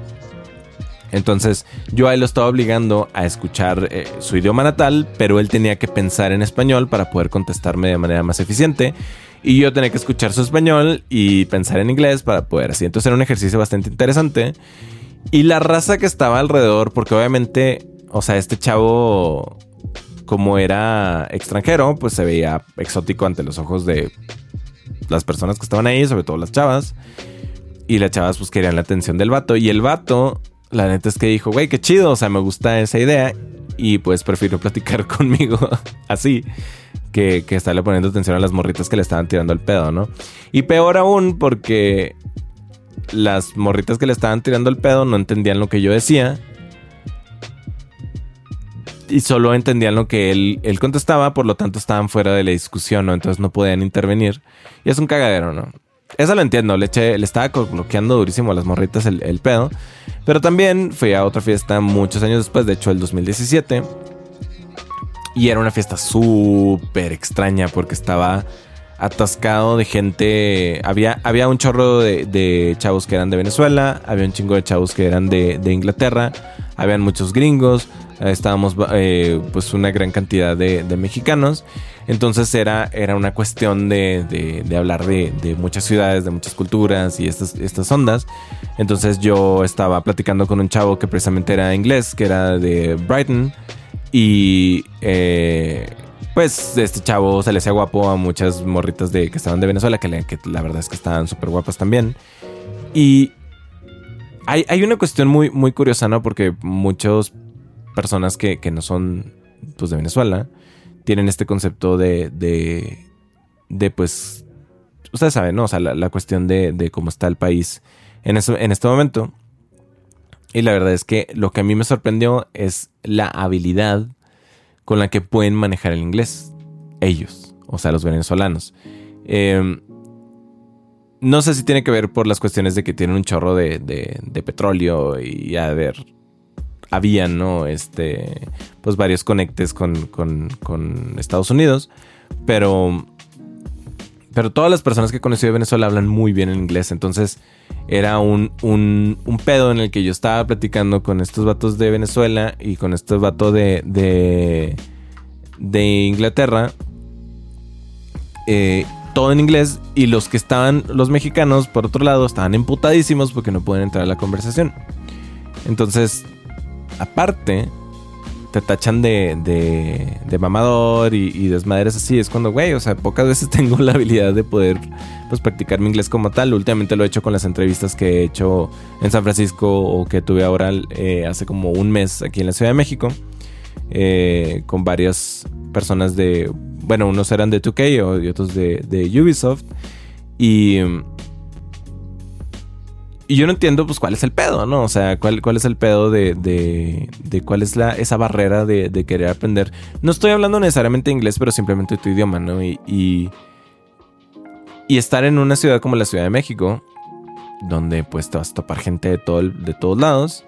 Entonces yo a él lo estaba obligando a escuchar eh, su idioma natal, pero él tenía que pensar en español para poder contestarme de manera más eficiente. Y yo tenía que escuchar su español y pensar en inglés para poder así. Entonces era un ejercicio bastante interesante. Y la raza que estaba alrededor, porque obviamente, o sea, este chavo, como era extranjero, pues se veía exótico ante los ojos de las personas que estaban ahí, sobre todo las chavas. Y las chavas pues querían la atención del vato. Y el vato, la neta es que dijo, güey, qué chido, o sea, me gusta esa idea. Y pues prefiero platicar conmigo así que, que estarle poniendo atención a las morritas que le estaban tirando el pedo, ¿no? Y peor aún porque las morritas que le estaban tirando el pedo no entendían lo que yo decía. Y solo entendían lo que él, él contestaba, por lo tanto estaban fuera de la discusión, ¿no? Entonces no podían intervenir. Y es un cagadero, ¿no? Eso lo entiendo, le, eché, le estaba bloqueando durísimo a las morritas el, el pedo. Pero también fui a otra fiesta muchos años después, de hecho el 2017 y era una fiesta súper extraña porque estaba atascado de gente. Había, había un chorro de, chavos que eran de Venezuela, había un chingo de chavos que eran de, Inglaterra, habían muchos gringos, estábamos eh, pues una gran cantidad de, mexicanos. Entonces era, era una cuestión de, hablar de, muchas ciudades, de muchas culturas y estas, estas ondas. Entonces yo estaba platicando con un chavo que precisamente era inglés, que era de Brighton. Y eh, pues este chavo se le hacía guapo a muchas morritas de, que estaban de Venezuela, que, la verdad es que estaban súper guapas también. Y hay, una cuestión muy, muy curiosa, ¿no? Porque muchas personas que, no son pues, de Venezuela tienen este concepto de, de, de pues, ustedes saben, ¿no? O sea, la, cuestión de, de, cómo está el país en, eso, en este momento. Y la verdad es que lo que a mí me sorprendió es la habilidad con la que pueden manejar el inglés. Ellos, o sea, los venezolanos. Em, no sé si tiene que ver por las cuestiones de que tienen un chorro de, petróleo y a ver, habían, ¿no? Este, pues varios conectes con, con Estados Unidos, pero pero todas las personas que he conocido de Venezuela hablan muy bien en inglés. Entonces era un, un, pedo en el que yo estaba platicando con estos vatos de Venezuela y con estos vatos de, de, de Inglaterra. Eh, todo en inglés. Y los que estaban, los mexicanos, por otro lado, estaban emputadísimos porque no pueden entrar a la conversación. Entonces, aparte, te tachan de, de, de mamador y, y, desmadres así. Es cuando, güey, o sea, pocas veces tengo la habilidad de poder pues, practicar mi inglés como tal. Últimamente lo he hecho con las entrevistas que he hecho en San Francisco o que tuve ahora eh, hace como un mes aquí en la Ciudad de México. Eh, con varias personas de, bueno, unos eran de 2K y otros de, de Ubisoft. Y y yo no entiendo, pues, cuál es el pedo, ¿no? O sea, cuál, cuál es el pedo de, de, cuál es la, esa barrera de, querer aprender. No estoy hablando necesariamente inglés, pero simplemente tu idioma, ¿no? Y, y, estar en una ciudad como la Ciudad de México, donde pues te vas a topar gente de, todo de todos lados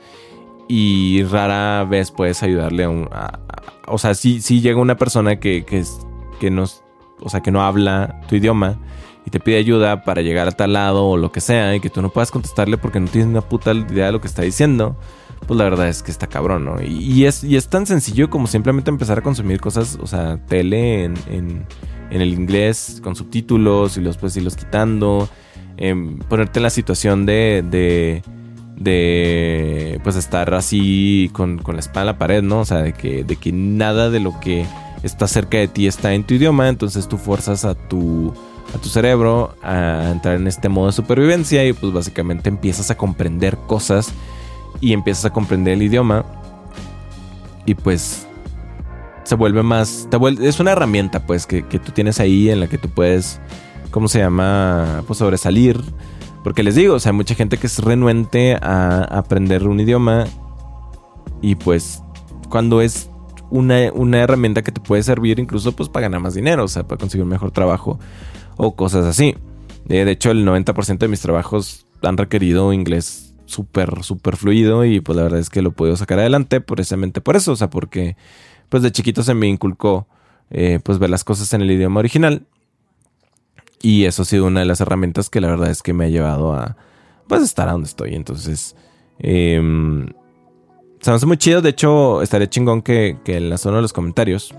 y rara vez puedes ayudarle a un... o sea, si sí llega una persona que, que, que, nos, o sea, que no habla tu idioma y te pide ayuda para llegar a tal lado o lo que sea y que tú no puedas contestarle porque no tienes una puta idea de lo que está diciendo, pues la verdad es que está cabrón, ¿no? Y, es, y es tan sencillo como simplemente empezar a consumir cosas, o sea, tele en, en, el inglés con subtítulos y los pues irlos quitando, em, ponerte en la situación de, de, de pues estar así con, con la espalda en la pared, ¿no? O sea, de que, de que nada de lo que está cerca de ti está en tu idioma, entonces tú fuerzas a tu a tu cerebro a entrar en este modo de supervivencia y pues básicamente empiezas a comprender cosas y empiezas a comprender el idioma y pues se vuelve más, es una herramienta pues que, tú tienes ahí en la que tú puedes, ¿cómo se llama? Pues sobresalir. Porque les digo, o sea, hay mucha gente que es renuente a aprender un idioma y pues cuando es una, una herramienta que te puede servir incluso pues para ganar más dinero, o sea, para conseguir un mejor trabajo o cosas así. Eh, de hecho, el 90% de mis trabajos han requerido inglés súper, súper fluido y pues la verdad es que lo puedo sacar adelante precisamente por eso, o sea, porque pues de chiquito se me inculcó eh, pues ver las cosas en el idioma original y eso ha sido una de las herramientas que la verdad es que me ha llevado a pues estar a donde estoy. Entonces, eh, se me hace muy chido, de hecho estaría chingón que, en la zona de los comentarios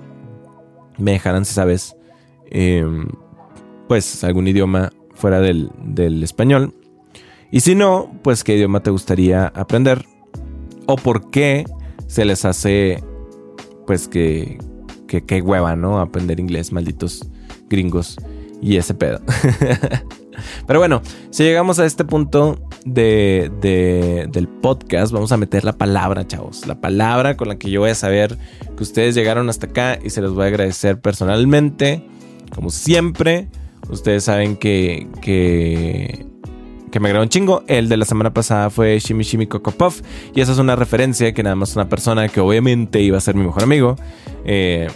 me dejaran si sabes eh, pues algún idioma fuera del, español. Y si no, pues qué idioma te gustaría aprender. O por qué se les hace, pues que, que, que hueva, ¿no? Aprender inglés, malditos gringos y ese pedo. Pero bueno, si llegamos a este punto de, del podcast, vamos a meter la palabra, chavos. La palabra con la que yo voy a saber que ustedes llegaron hasta acá y se los voy a agradecer personalmente, como siempre. Ustedes saben que, que, me agradó un chingo. El de la semana pasada fue Shimi Shimi Coco Puff. Y esa es una referencia que nada más una persona que obviamente iba a ser mi mejor amigo eh,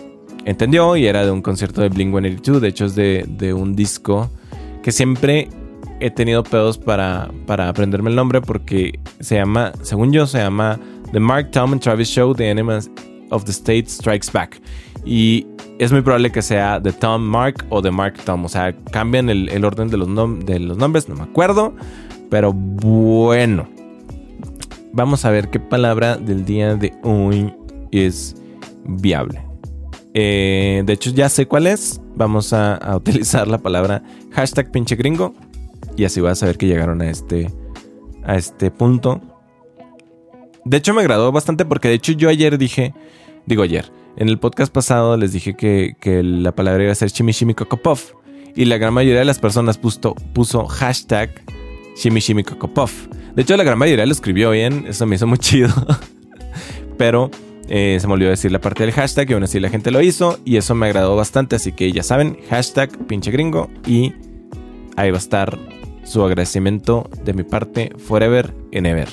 entendió. Y era de un concierto de Blink 182. De hecho, es de, de un disco que siempre he tenido pedos para, para aprenderme el nombre porque se llama, según yo, se llama The Mark Tom and Travis Show, The Enemies of the State Strikes Back. Y es muy probable que sea de Tom Mark o de Mark Tom. O sea, cambian el, orden de los, de los nombres, no me acuerdo. Pero bueno. Vamos a ver qué palabra del día de hoy es viable. Eh, de hecho, ya sé cuál es. Vamos a, utilizar la palabra hashtag pinche gringo. Y así vas a saber que llegaron a este, a este punto. De hecho, me agradó bastante porque de hecho yo ayer dije, digo ayer, en el podcast pasado les dije que, la palabra iba a ser Kokopov Y la gran mayoría de las personas puso, puso hashtag Kokopov. De hecho, la gran mayoría lo escribió bien. Eso me hizo muy chido. Pero eh, se me olvidó decir la parte del hashtag y aún así la gente lo hizo. Y eso me agradó bastante. Así que ya saben, hashtag pinche gringo. Y ahí va a estar su agradecimiento de mi parte forever and ever.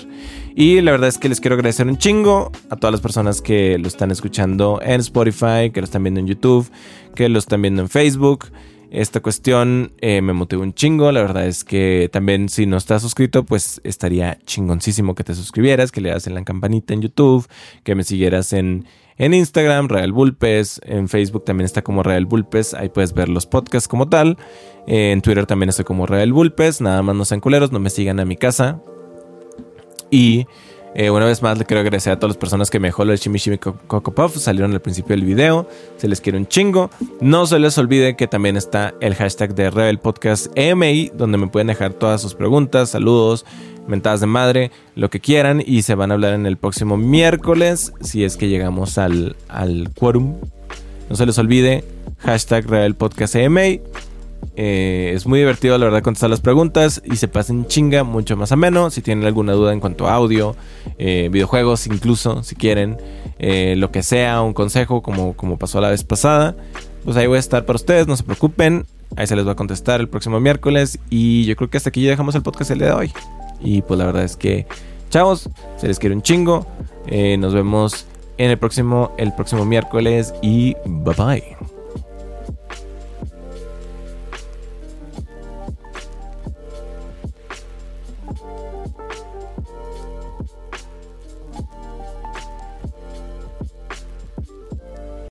Y la verdad es que les quiero agradecer un chingo a todas las personas que lo están escuchando en Spotify, que lo están viendo en YouTube, que lo están viendo en Facebook. Esta cuestión eh, me motivó un chingo. La verdad es que también si no estás suscrito, pues estaría chingoncísimo que te suscribieras, que le das en la campanita en YouTube, que me siguieras en, en Instagram, Real Bulpes. En Facebook también está como Real Bulpes. Ahí puedes ver los podcasts como tal. en Twitter también estoy como Real Bulpes. Nada más no sean culeros, no me sigan a mi casa. Y eh, una vez más le quiero agradecer a todas las personas que me dejó el Shimi Coco Puff. Salieron al principio del video. Se les quiere un chingo. No se les olvide que también está el hashtag de Rebel Podcast EMI, donde me pueden dejar todas sus preguntas, saludos, mentadas de madre, lo que quieran. Y se van a hablar en el próximo miércoles, si es que llegamos al, al quórum. No se les olvide, hashtag Rebel Podcast EMI. Eh, es muy divertido, la verdad, contestar las preguntas y se pasen chinga, mucho más ameno. Si tienen alguna duda en cuanto a audio, eh, videojuegos, incluso, si quieren, eh, lo que sea, un consejo, como, como pasó la vez pasada, pues ahí voy a estar para ustedes, no se preocupen. Ahí se les va a contestar el próximo miércoles. Y yo creo que hasta aquí ya dejamos el podcast el día de hoy. Y pues la verdad es que, chavos, se les quiere un chingo. nos vemos en el próximo, el próximo miércoles y bye bye.